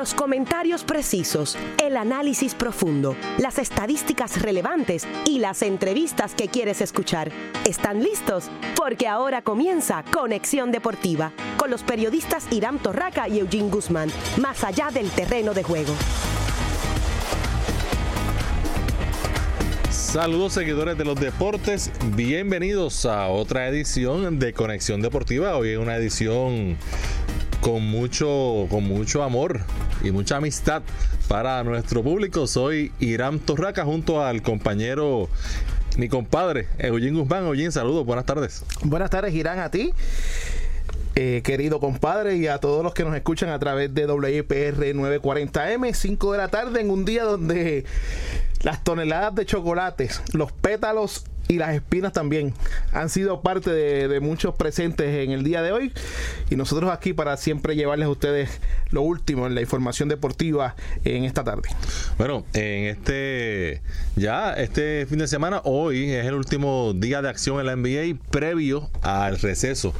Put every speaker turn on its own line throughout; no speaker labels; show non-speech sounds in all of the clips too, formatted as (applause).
Los comentarios precisos, el análisis profundo, las estadísticas relevantes y las entrevistas que quieres escuchar. ¿Están listos? Porque ahora comienza Conexión Deportiva con los periodistas Irán Torraca y Eugene Guzmán, más allá del terreno de juego.
Saludos seguidores de los deportes, bienvenidos a otra edición de Conexión Deportiva. Hoy es una edición con mucho, con mucho amor y mucha amistad para nuestro público. Soy Irán Torraca junto al compañero mi compadre, Eugene Guzmán. Eugene, saludos, buenas tardes.
Buenas tardes, Irán, a ti. Eh, querido compadre, y a todos los que nos escuchan a través de WPR 940M, 5 de la tarde, en un día donde las toneladas de chocolates, los pétalos y las espinas también han sido parte de, muchos presentes en el día de hoy y nosotros aquí para siempre llevarles a ustedes lo último en la información deportiva en esta tarde.
Bueno, en este ya este fin de semana hoy es el último día de acción en la NBA previo al receso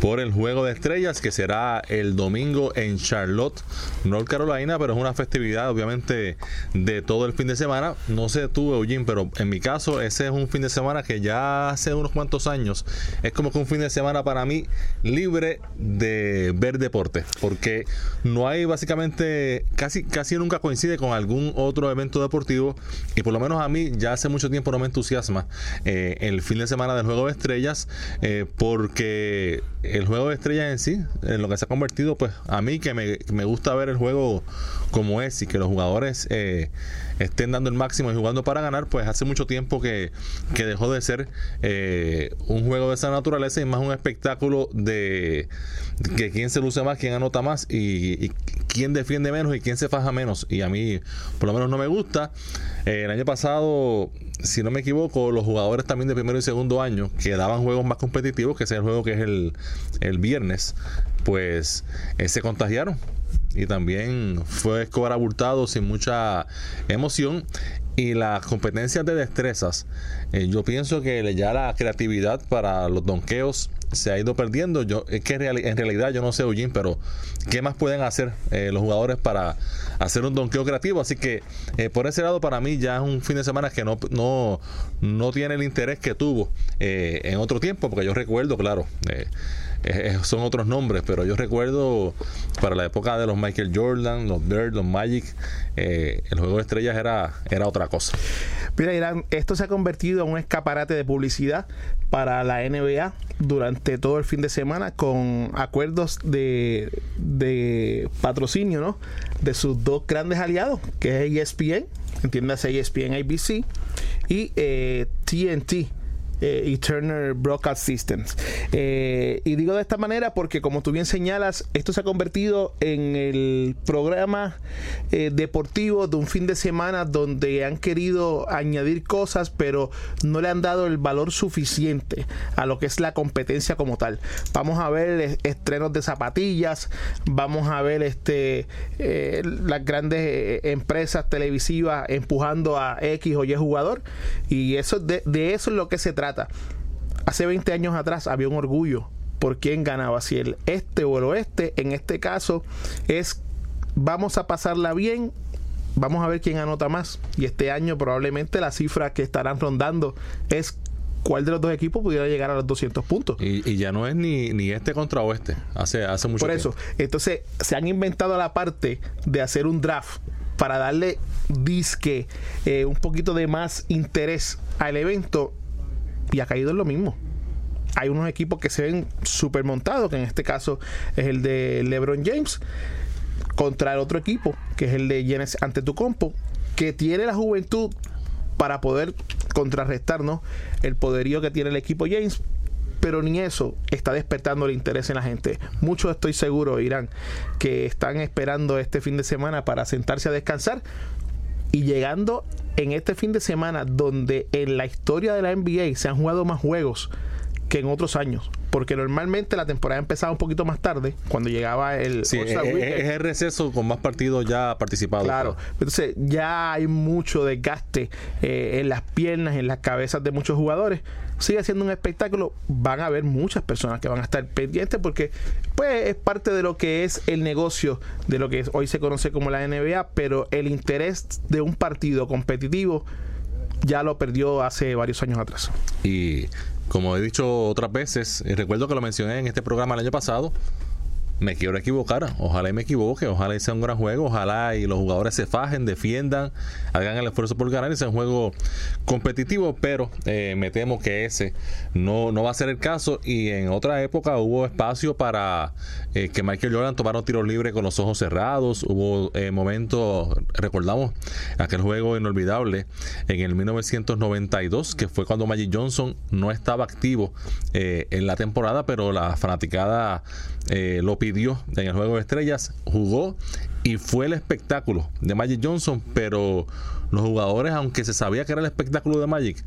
por el juego de estrellas que será el domingo en Charlotte, North Carolina, pero es una festividad obviamente de todo el fin de semana. No sé tú, Eugene, pero en mi caso ese es un fin de semana que ya hace unos cuantos años es como que un fin de semana para mí libre de ver deporte, porque no hay básicamente, casi, casi nunca coincide con algún otro evento deportivo y por lo menos a mí ya hace mucho tiempo no me entusiasma eh, el fin de semana del Juego de Estrellas eh, porque el Juego de Estrellas en sí, en lo que se ha convertido, pues a mí que me, me gusta ver el juego como es y que los jugadores eh, estén dando el máximo y jugando para ganar, pues hace mucho tiempo que, dejó de ser eh, un juego de esa naturaleza y más un espectáculo de, que quién se luce más, quién anota más y, quién defiende menos y quién se faja menos. Y a mí por lo menos no me gusta. Eh, el año pasado, si no me equivoco, los jugadores también de primero y segundo año que daban juegos más competitivos, que es el juego que es el, el viernes, pues se contagiaron y también fue Escobar abultado sin mucha emoción y las competencias de destrezas eh, yo pienso que ya la creatividad para los donqueos se ha ido perdiendo. Yo, es que en realidad yo no sé, Eugene, pero ¿qué más pueden hacer eh, los jugadores para hacer un donqueo creativo? Así que eh, por ese lado, para mí ya es un fin de semana que no, no, no tiene el interés que tuvo en otro tiempo, porque yo recuerdo, claro, son otros nombres, pero yo recuerdo para la época de los Michael Jordan, los Bird, los Magic, el juego de estrellas era, era otra cosa.
Mira, Irán, esto se ha convertido en un escaparate de publicidad para la NBA durante todo el fin de semana con acuerdos de, de patrocinio, ¿no? De sus dos grandes aliados, que es ESPN, entiéndase ESPN ABC, y TNT, eh, eh, y Broadcast Systems. Eh, y digo de esta manera porque, como tú bien señalas, esto se ha convertido en el programa eh, deportivo de un fin de semana donde han querido añadir cosas, pero no le han dado el valor suficiente a lo que es la competencia como tal. Vamos a ver estrenos de zapatillas, vamos a ver este las grandes empresas televisivas empujando a X o Y jugador, y eso de, de eso es lo que se trata Hace 20 años atrás había un orgullo por quién ganaba, si el este o el oeste. En este caso es vamos a pasarla bien, vamos a ver quién anota más. Y este año probablemente la cifra que estarán rondando es cuál de los dos equipos pudiera llegar a los 200 puntos.
Y, ya no es ni, ni, este contra oeste, hace, hace mucho
Por eso, entonces se han inventado la parte de hacer un draft para darle disque eh, un poquito de más interés al evento y ha caído en lo mismo. Hay unos equipos que se ven súper montados, que en este caso es el de LeBron James, contra el otro equipo, que es el de Giannis Antetokounmpo, que tiene la juventud para poder contrarrestar el poderío que tiene el equipo James, pero ni eso está despertando el interés en la gente. Muchos estoy seguro, Irán, que están esperando este fin de semana para sentarse a descansar y llegando en este fin de semana donde en la historia de la NBA se han jugado más juegos que en otros años. Porque normalmente la temporada empezaba un poquito más tarde, cuando llegaba el
sí, es, el receso con más partidos ya participados.
Claro, entonces ya hay mucho desgaste eh, en las piernas, en las cabezas de muchos jugadores. Sigue siendo un espectáculo, van a haber muchas personas que van a estar pendientes porque pues es parte de lo que es el negocio de lo que hoy se conoce como la NBA, pero el interés de un partido competitivo ya lo perdió hace varios años atrás.
Y como he dicho otras veces, recuerdo que lo mencioné en este programa el año pasado, me quiero equivocar, ojalá y me equivoque, ojalá y sea un gran juego, ojalá y los jugadores se fajen, defiendan, hagan el esfuerzo por ganar y sea un juego competitivo, pero eh, me temo que ese no, no va a ser el caso y en otra época hubo espacio para eh, que Michael Jordan tomara un tiro libre con los ojos cerrados, hubo eh, momentos, recordamos aquel juego inolvidable en el 1992, que fue cuando Magic Johnson no estaba activo en la temporada, pero la fanaticada lo pidió en el juego de estrellas, jugó y fue el espectáculo de Magic Johnson, pero los jugadores, aunque se sabía que era el espectáculo de Magic,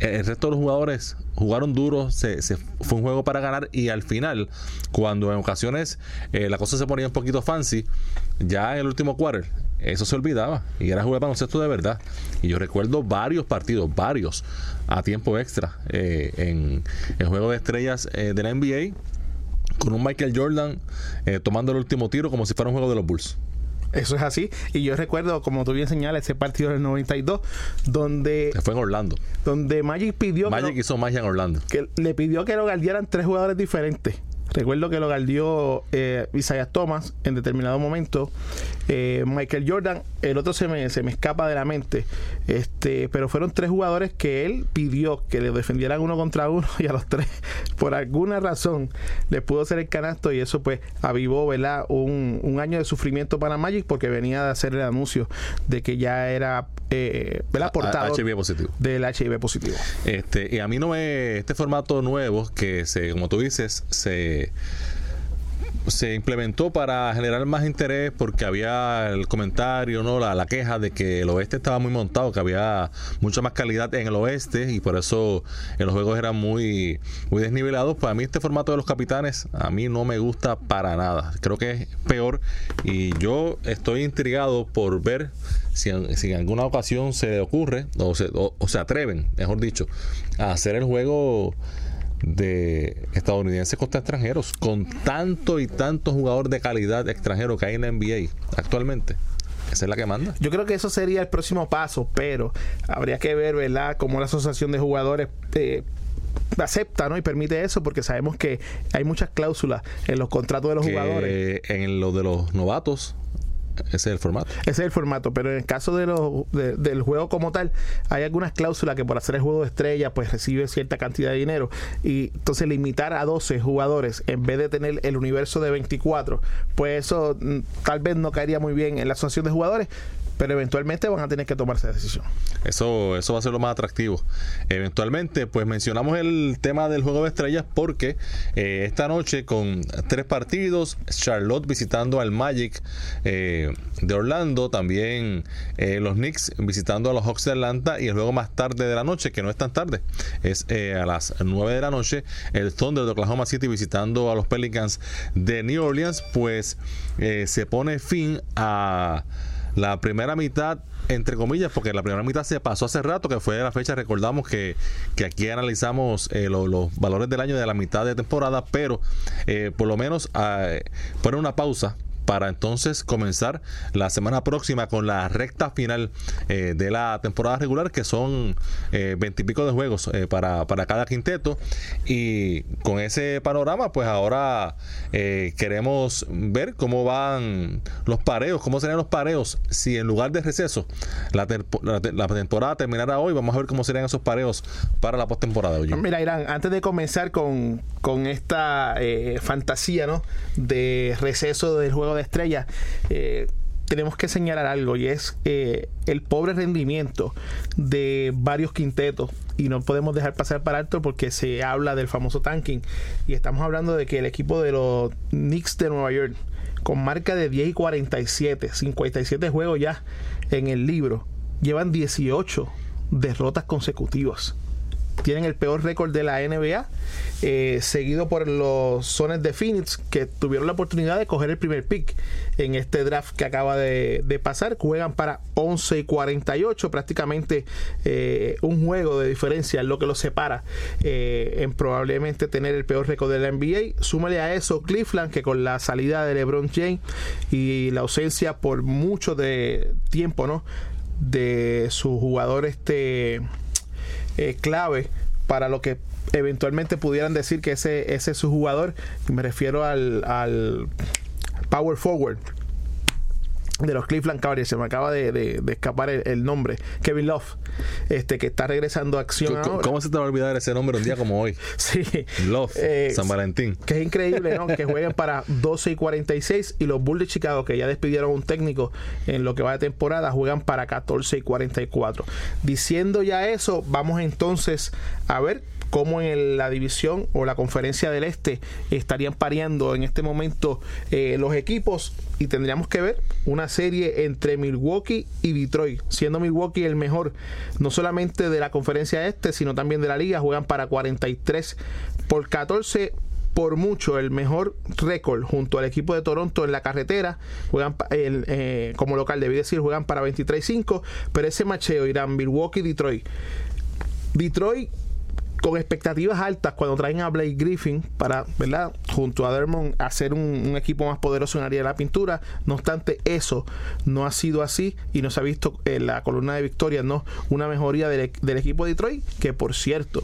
el resto de los jugadores jugaron duro, se, fue un juego para ganar y al final, cuando en ocasiones eh, la cosa se ponía un poquito fancy, ya en el último quarter, eso se olvidaba y era jugar baloncesto de verdad. Y yo recuerdo varios partidos, varios, a tiempo extra eh, en el juego de estrellas eh, de la NBA con un Michael Jordan eh, tomando el último tiro como si fuera un juego de los Bulls.
Eso es así. Y yo recuerdo, como tú bien señalas, ese partido del 92, donde.
Se fue en Orlando.
Donde Magic pidió.
Magic hizo magia en Orlando.
Que le pidió que lo guardiaran tres jugadores diferentes. Recuerdo que lo guardió eh, Isaiah Thomas en determinado momento. Eh, Michael Jordan, el otro se me, se me escapa de la mente. Este, pero fueron tres jugadores que él pidió que le defendieran uno contra uno (laughs) y a los tres, por alguna razón, le pudo hacer el canasto y eso pues avivó ¿verdad? Un, un año de sufrimiento para Magic porque venía de hacer el anuncio de que ya era eh, portado
HIV positivo.
del HIV positivo.
Este, y a mí no me, este formato nuevo que se, como tú dices, se se implementó para generar más interés porque había el comentario, no la, la, queja de que el oeste estaba muy montado, que había mucha más calidad en el oeste y por eso los juegos eran muy, muy desnivelados. Pues a mí este formato de los capitanes a mí no me gusta para nada. Creo que es peor y yo estoy intrigado por ver si, en alguna ocasión se ocurre o se, o se atreven, mejor dicho, a hacer el juego de estadounidenses contra extranjeros, con tanto y tanto jugador de calidad extranjero que hay en la NBA actualmente. Esa es la que manda.
Yo creo que eso sería el próximo paso, pero habría que ver, ¿verdad?, cómo la asociación de jugadores eh, acepta ¿no? y permite eso porque sabemos que hay muchas cláusulas en los contratos de los jugadores.
En lo de los novatos ese es el formato.
Ese es el formato, pero en el caso de los, del juego como tal, hay algunas cláusulas que por hacer el juego de estrella, pues recibe cierta cantidad de dinero. Y entonces limitar a 12 jugadores en vez de tener el universo de 24, pues eso mm, tal vez no caería muy bien en la asociación de jugadores, pero eventualmente van a tener que tomarse decisión.
Eso, eso va a ser lo más atractivo. Eventualmente, pues mencionamos el tema del juego de estrellas porque eh, esta noche con tres partidos, Charlotte visitando al Magic eh, de Orlando, también eh, los Knicks visitando a los Hawks de Atlanta y el juego más tarde de la noche, que no es tan tarde, es a las 9 de la noche, el Thunder de Oklahoma City visitando a los Pelicans de New Orleans, pues se pone fin a la primera mitad, entre comillas, porque la primera mitad se pasó hace rato, que fue la fecha, recordamos que, que aquí analizamos eh, los valores del año de la mitad de temporada, pero eh, por lo menos eh, poner una pausa para entonces comenzar la semana próxima con la recta final eh, de la temporada regular, que son eh, veintipico de juegos eh, para, para, cada quinteto. Y con ese panorama, pues ahora queremos ver cómo van los pareos, cómo serían los pareos si en lugar de receso la, la, temporada terminara hoy. Vamos a ver cómo serían esos pareos para la postemporada.
Mira, Irán, antes de comenzar con, con esta fantasía ¿no? de receso del juego de estrellas, eh, tenemos que señalar algo y es eh, el pobre rendimiento de varios quintetos y no podemos dejar pasar para alto porque se habla del famoso tanking y estamos hablando de que el equipo de los Knicks de Nueva York con marca de 10 y 47 57 juegos ya en el libro llevan 18 derrotas consecutivas tienen el peor récord de la NBA, eh, seguido por los Sones de Phoenix, que tuvieron la oportunidad de coger el primer pick en este draft que acaba de, pasar. Juegan para 11 y 48, prácticamente eh, un juego de diferencia es lo que los separa eh, en probablemente tener el peor récord de la NBA. Súmale a eso Cleveland, que con la salida de LeBron James y la ausencia por mucho de tiempo, ¿no? De su jugador este eh, clave para lo que eventualmente pudieran decir que ese, ese es su jugador. Me refiero al, al power forward de los Cleveland Cavaliers, se me acaba de, escapar el, nombre, Kevin Love, este que está regresando a acción.
¿Cómo, se te va a olvidar ese nombre un día como hoy? (laughs)
sí.
Love, eh, San Valentín.
Que es increíble, ¿no? que jueguen para 12 y 46 y los Bulls de Chicago, que ya despidieron un técnico en lo que va de temporada, juegan para 14 y 44. Diciendo ya eso, vamos entonces a ver cómo en la división o la conferencia del este estarían pareando en este momento eh, los equipos y tendríamos que ver una serie entre Milwaukee y Detroit, siendo Milwaukee el mejor no solamente de la conferencia este, sino también de la liga, juegan para 43 por 14 por mucho el mejor récord junto al equipo de Toronto en la carretera. Juegan eh, como local, debí decir, juegan para 23-5, pero ese macheo irán Milwaukee-Detroit. Detroit con expectativas altas cuando traen a Blake Griffin para, ¿verdad? Junto a Dermond hacer un, equipo más poderoso en área de la pintura. No obstante, eso no ha sido así y no se ha visto en la columna de victoria, ¿no? Una mejoría del, equipo de Detroit, que por cierto,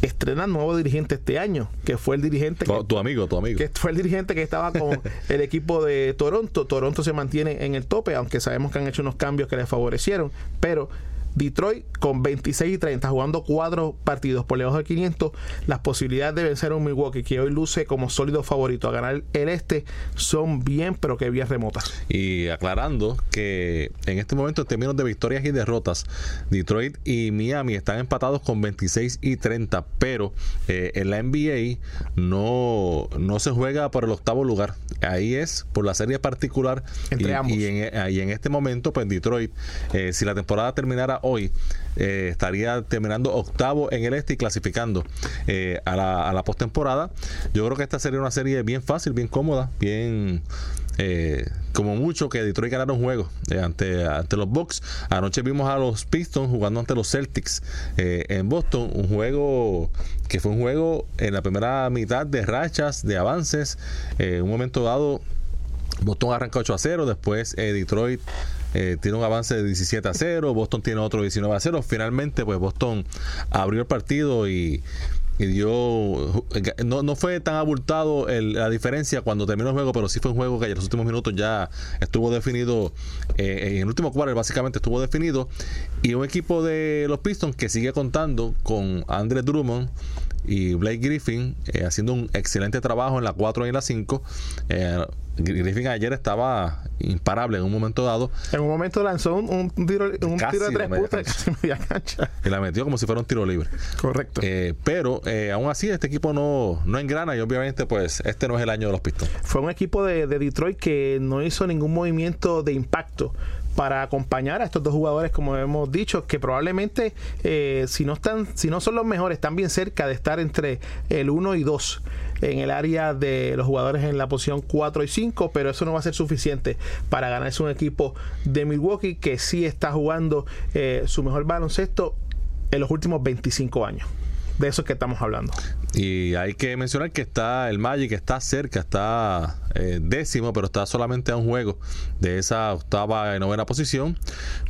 estrena nuevo dirigente este año, que fue el dirigente.
Tu, tu, amigo, tu amigo.
Que fue el dirigente que estaba con el equipo de Toronto. Toronto se mantiene en el tope, aunque sabemos que han hecho unos cambios que les favorecieron, pero Detroit con 26 y 30 jugando cuatro partidos por debajo de 500 las posibilidades de vencer a un Milwaukee que hoy luce como sólido favorito a ganar el este son bien pero que bien remotas.
Y aclarando que en este momento en términos de victorias y derrotas Detroit y Miami están empatados con 26 y 30 pero eh, en la NBA no, no se juega por el octavo lugar. Ahí es por la serie particular
Entre ambos.
y en, en, este momento pues Detroit eh, si la temporada terminara hoy, eh, estaría terminando octavo en el este y clasificando eh, a la, la postemporada. Yo creo que esta sería una serie bien fácil, bien cómoda, bien eh, como mucho que Detroit ganara un juego ante, ante los Bucks. Anoche vimos a los Pistons jugando ante los Celtics en Boston, un juego que fue un juego en la primera mitad de rachas, de avances. en un momento dado, Boston arranca 8 a 0, después Detroit eh, tiene un avance de 17 a 0, Boston tiene otro 19 a 0. Finalmente, pues Boston abrió el partido y, dio. No, no fue tan abultado la diferencia cuando terminó el juego, pero sí fue un juego que en los últimos minutos ya estuvo definido. Eh, en el último cuarto, básicamente estuvo definido. Y un equipo de los Pistons que sigue contando con Andre Drummond y Blake Griffin eh, haciendo un excelente trabajo en la 4 y en la 5. Eh, Griffin ayer estaba imparable en un momento dado.
En un momento lanzó un, tiro, un tiro de tres puntos casi (laughs) media cancha.
Y la metió como si fuera un tiro libre.
Correcto.
Eh, pero aún así este equipo no, no engrana y obviamente pues este no es el año de los Pistons.
Fue un equipo de, de Detroit que no hizo ningún movimiento de impacto para acompañar a estos dos jugadores, como hemos dicho, que probablemente eh, si no están, si no son los mejores, están bien cerca de estar entre el 1 y 2 en el área de los jugadores en la posición 4 y 5, pero eso no va a ser suficiente para ganarse un equipo de Milwaukee que sí está jugando eh, su mejor baloncesto en los últimos 25 años de eso es que estamos hablando.
Y hay que mencionar que está el Magic, está cerca, está eh, décimo, pero está solamente a un juego de esa octava y novena posición.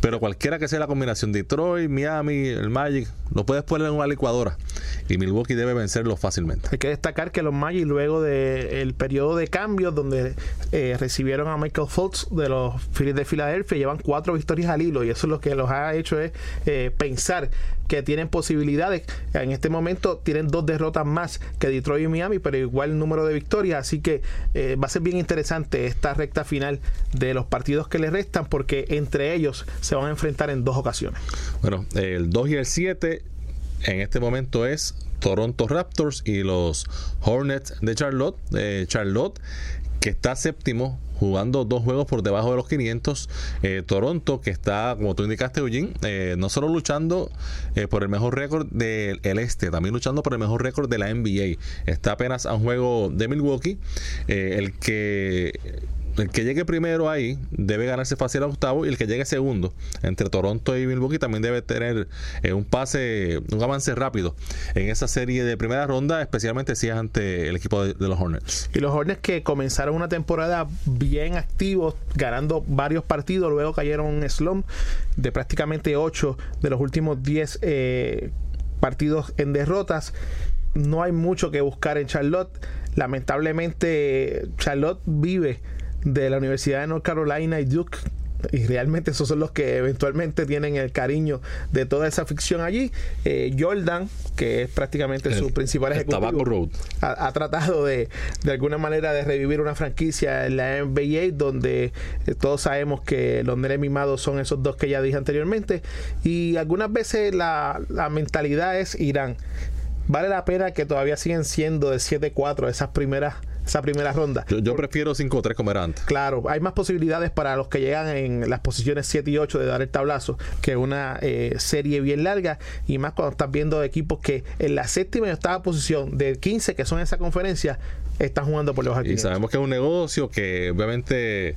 Pero cualquiera que sea la combinación, Detroit, Miami, el Magic, lo puedes poner en una licuadora. Y Milwaukee debe vencerlo fácilmente.
Hay que destacar que los Magic, luego del periodo de cambios, donde eh, recibieron a Michael Fultz de los Phillies de Filadelfia, llevan cuatro victorias al hilo. Y eso es lo que los ha hecho es eh, pensar que tienen posibilidades. En este momento tienen dos derrotas más que Detroit y Miami, pero igual número de victorias. Así que eh, va a ser bien interesante esta recta final de los partidos que les restan, porque entre ellos se van a enfrentar en dos ocasiones.
Bueno, el 2 y el 7 en este momento es Toronto Raptors y los Hornets de Charlotte. Charlotte que está séptimo jugando dos juegos por debajo de los 500. Eh, Toronto, que está, como tú indicaste, Eugene, eh, no solo luchando eh, por el mejor récord del este, también luchando por el mejor récord de la NBA. Está apenas a un juego de Milwaukee. el que el que llegue primero ahí debe ganarse fácil a octavo y el que llegue segundo entre Toronto y Milwaukee también debe tener eh, un pase, un avance rápido en esa serie de primera ronda, especialmente si es ante el equipo de, los Hornets.
Y los Hornets que comenzaron una temporada bien activos, ganando varios partidos, luego cayeron en slump de prácticamente 8 de los últimos 10 eh, partidos en derrotas. No hay mucho que buscar en Charlotte. Lamentablemente, Charlotte vive de la Universidad de North Carolina y Duke y realmente esos son los que eventualmente tienen el cariño de toda esa ficción allí. Eh, Jordan, que es prácticamente su principal ejecutivo, ha, ha, tratado de, de alguna manera de revivir una franquicia en la NBA, donde eh, todos sabemos que los nenes mimados son esos dos que ya dije anteriormente, y algunas veces la, la mentalidad es Irán. Vale la pena que todavía siguen siendo de 7-4 esas primeras esa primera ronda.
Yo, prefiero 5-3 como era antes.
Claro, hay más posibilidades para los que llegan en las posiciones 7 y 8 de dar el tablazo que una eh, serie bien larga y más cuando estás viendo equipos que en la séptima y octava posición de 15 que son esa conferencia están jugando por los
aquí. Y sabemos que es un negocio que obviamente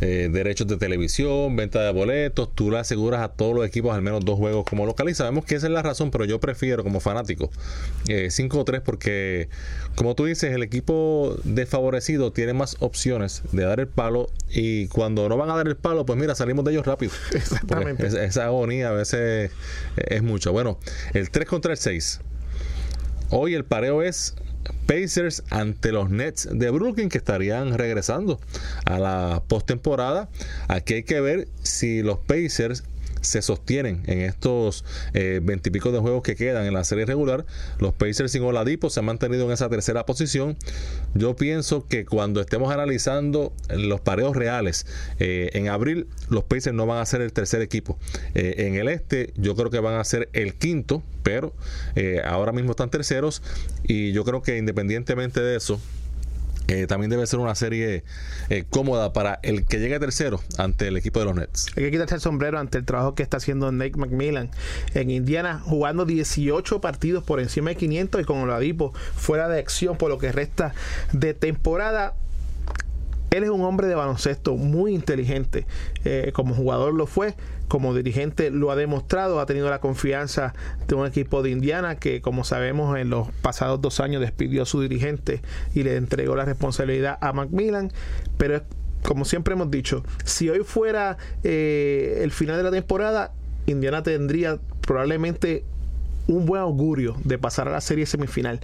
eh, derechos de televisión, venta de boletos, tú le aseguras a todos los equipos al menos dos juegos como local y sabemos que esa es la razón, pero yo prefiero como fanático 5 3 porque como tú dices, el equipo desfavorecido tiene más opciones de dar el palo y cuando no van a dar el palo, pues mira, salimos de ellos rápido. (laughs) Exactamente. esa agonía a veces es mucho. Bueno, el 3 contra el 6. Hoy el pareo es Pacers ante los Nets de Brooklyn que estarían regresando a la postemporada. Aquí hay que ver si los Pacers se sostienen en estos eh, veintipico de juegos que quedan en la serie regular. Los Pacers sin Oladipo se han mantenido en esa tercera posición. Yo pienso que cuando estemos analizando los pareos reales eh, en abril, los Pacers no van a ser el tercer equipo. Eh, en el este, yo creo que van a ser el quinto, pero ahora mismo están terceros y yo creo que independientemente de eso, también debe ser una serie eh, cómoda para el que llegue tercero ante el equipo de los Nets.
Hay que quitarse el sombrero ante el trabajo que está haciendo Nate McMillan en Indiana, jugando 18 partidos por encima de 500 y con Oladipo fuera de acción por lo que resta de temporada. Él es un hombre de baloncesto muy inteligente, eh, como jugador lo fue, como dirigente lo ha demostrado, ha tenido la confianza de un equipo de Indiana que como sabemos en los pasados dos años despidió a su dirigente y le entregó la responsabilidad a Macmillan, pero como siempre hemos dicho, si hoy fuera eh, el final de la temporada, Indiana tendría probablemente un buen augurio de pasar a la serie semifinal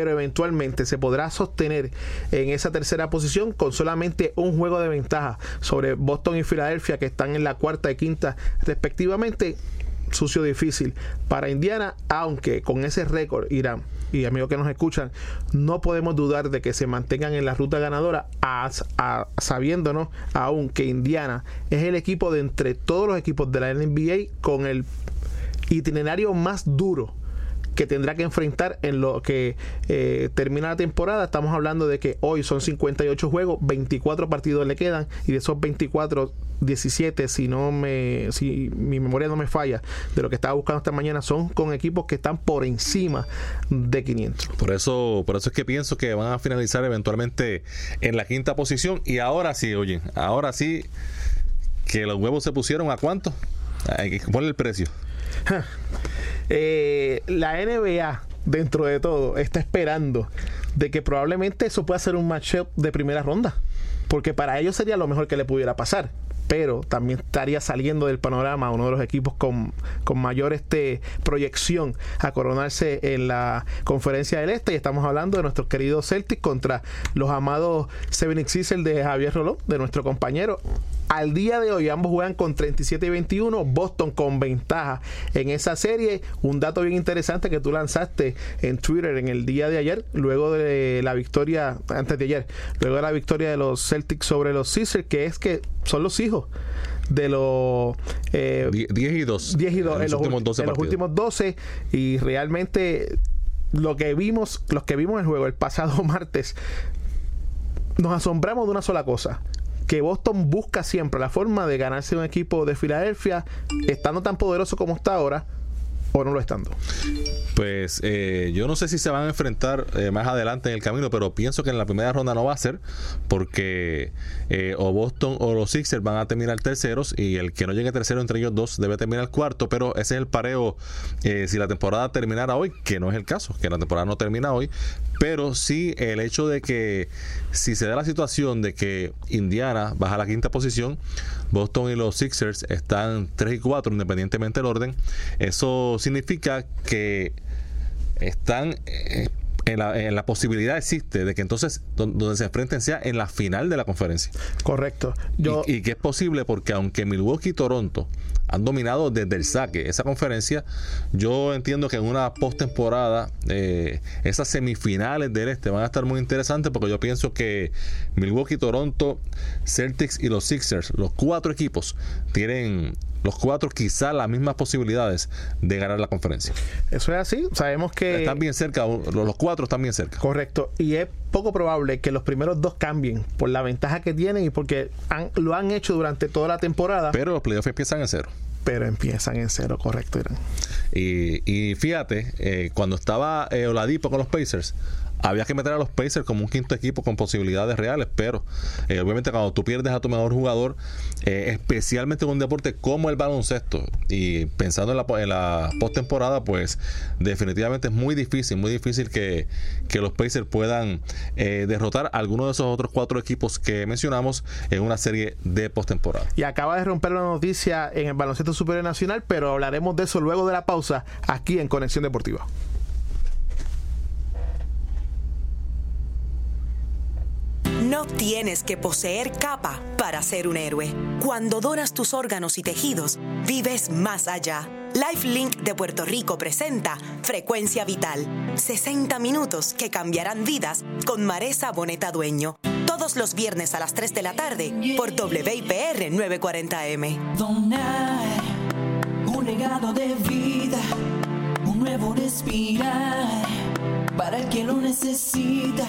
pero eventualmente se podrá sostener en esa tercera posición con solamente un juego de ventaja sobre Boston y Filadelfia que están en la cuarta y quinta respectivamente. Sucio difícil para Indiana, aunque con ese récord Irán y amigos que nos escuchan, no podemos dudar de que se mantengan en la ruta ganadora, sabiéndonos aún que Indiana es el equipo de entre todos los equipos de la NBA con el itinerario más duro que tendrá que enfrentar en lo que eh, termina la temporada. Estamos hablando de que hoy son 58 juegos, 24 partidos le quedan y de esos 24 17, si no me si mi memoria no me falla, de lo que estaba buscando esta mañana son con equipos que están por encima de 500.
Por eso por eso es que pienso que van a finalizar eventualmente en la quinta posición y ahora sí, oye, ahora sí que los huevos se pusieron a cuánto? Hay que el precio.
Eh, la NBA, dentro de todo, está esperando de que probablemente eso pueda ser un matchup de primera ronda. Porque para ellos sería lo mejor que le pudiera pasar pero también estaría saliendo del panorama uno de los equipos con, mayor este, proyección a coronarse en la conferencia del Este. Y estamos hablando de nuestros queridos Celtics contra los amados Seven Sixers de Javier Rolón, de nuestro compañero. Al día de hoy ambos juegan con 37 y 21, Boston con ventaja en esa serie. Un dato bien interesante que tú lanzaste en Twitter en el día de ayer, luego de la victoria, antes de ayer, luego de la victoria de los Celtics sobre los Sixers, que es que son los hijos de los 10
eh, y 2
10 y 2 en, los, últimos 12 en los últimos 12 y realmente lo que vimos, los que vimos el juego el pasado (laughs) martes, nos asombramos de una sola cosa. Que Boston busca siempre la forma de ganarse un equipo de Filadelfia, estando tan poderoso como está ahora, o no lo estando?
Pues eh, yo no sé si se van a enfrentar eh, más adelante en el camino, pero pienso que en la primera ronda no va a ser, porque eh, o Boston o los Sixers van a terminar terceros y el que no llegue tercero entre ellos dos debe terminar cuarto, pero ese es el pareo si la temporada terminara hoy, que no es el caso, que la temporada no termina hoy, pero sí el hecho de que si se da la situación de que Indiana baja a la quinta posición, Boston y los Sixers están 3 y 4 independientemente del orden, eso significa que están eh, en la, en la, posibilidad existe de que entonces donde se enfrenten sea en la final de la conferencia.
Correcto.
Yo, y, y, que es posible porque aunque Milwaukee y Toronto han dominado desde el saque esa conferencia. Yo entiendo que en una postemporada eh, esas semifinales del este van a estar muy interesantes porque yo pienso que Milwaukee, Toronto, Celtics y los Sixers, los cuatro equipos, tienen los cuatro quizás las mismas posibilidades de ganar la conferencia.
Eso es así. Sabemos que...
Están bien cerca, los cuatro están bien cerca.
Correcto. Y es poco probable que los primeros dos cambien por la ventaja que tienen y porque lo han hecho durante toda la temporada.
Pero los playoffs empiezan en cero.
Pero empiezan en cero, correcto, Irán.
Y, y fíjate, eh, cuando estaba eh, Oladipo con los Pacers, había que meter a los Pacers como un quinto equipo con posibilidades reales, pero eh, obviamente cuando tú pierdes a tu mejor jugador, eh, especialmente en un deporte como el baloncesto, y pensando en la, en postemporada, pues definitivamente es muy difícil, muy difícil que, los Pacers puedan eh, derrotar a alguno de esos otros cuatro equipos que mencionamos en una serie de postemporada.
Y acaba de romper la noticia en el baloncesto superior nacional, pero hablaremos de eso luego de la pausa aquí en Conexión Deportiva.
No tienes que poseer capa para ser un héroe. Cuando donas tus órganos y tejidos, vives más allá. LifeLink de Puerto Rico presenta Frecuencia Vital. 60 minutos que cambiarán vidas con Maresa Boneta Dueño. Todos los viernes a las 3 de la tarde por WIPR 940M.
Donar un legado de vida, un nuevo respirar para el que lo necesita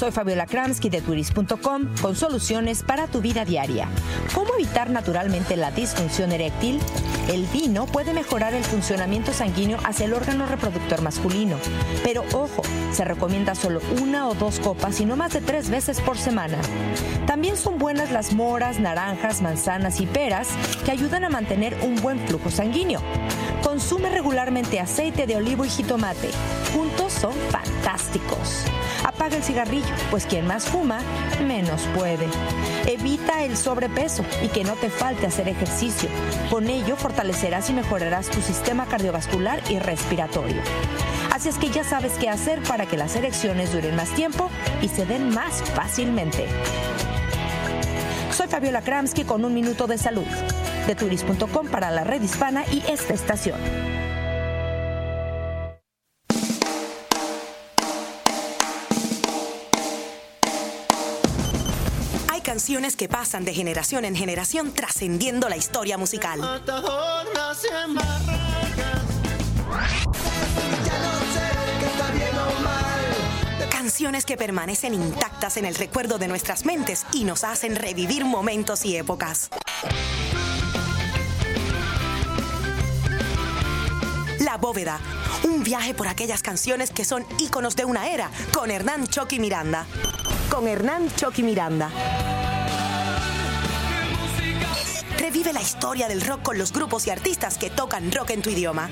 Soy Fabiola Kramsky de turis.com con soluciones para tu vida diaria. ¿Cómo evitar naturalmente la disfunción eréctil? El vino puede mejorar el funcionamiento sanguíneo hacia el órgano reproductor masculino, pero ojo, se recomienda solo una o dos copas y no más de tres veces por semana. También son buenas las moras, naranjas, manzanas y peras que ayudan a mantener un buen flujo sanguíneo. Consume regularmente aceite de olivo y jitomate. Juntos son fantásticos. Apaga el cigarrillo, pues quien más fuma, menos puede. Evita el sobrepeso y que no te falte hacer ejercicio. Con ello fortalecerás y mejorarás tu sistema cardiovascular y respiratorio. Así es que ya sabes qué hacer para que las erecciones duren más tiempo y se den más fácilmente. Soy Fabiola Kramsky con un minuto de salud. De turis.com para la red hispana y esta estación.
Canciones que pasan de generación en generación trascendiendo la historia musical. Canciones que permanecen intactas en el recuerdo de nuestras mentes y nos hacen revivir momentos y épocas. La Bóveda, un viaje por aquellas canciones que son íconos de una era, con Hernán Choqui Miranda. Con Hernán Choqui Miranda. Revive la historia del rock con los grupos y artistas que tocan rock en tu idioma.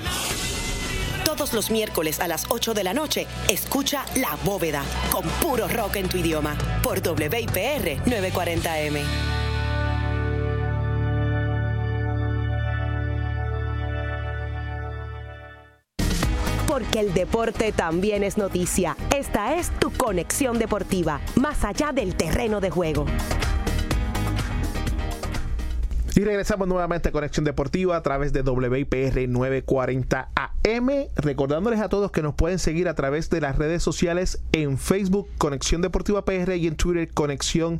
Todos los miércoles a las 8 de la noche, escucha La Bóveda, con puro rock en tu idioma, por WIPR 940M.
porque el deporte también es noticia. Esta es tu conexión deportiva, más allá del terreno de juego.
Y regresamos nuevamente a Conexión Deportiva a través de WIPR 940 AM. Recordándoles a todos que nos pueden seguir a través de las redes sociales en Facebook Conexión Deportiva PR y en Twitter Conexión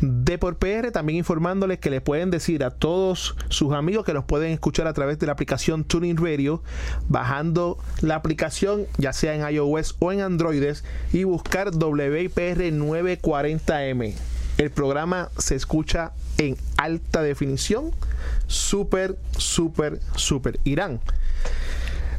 Deport PR. También informándoles que les pueden decir a todos sus amigos que nos pueden escuchar a través de la aplicación Tuning Radio, bajando la aplicación ya sea en iOS o en Androides y buscar WIPR 940M. El programa se escucha en alta definición. Súper, súper, súper. Irán.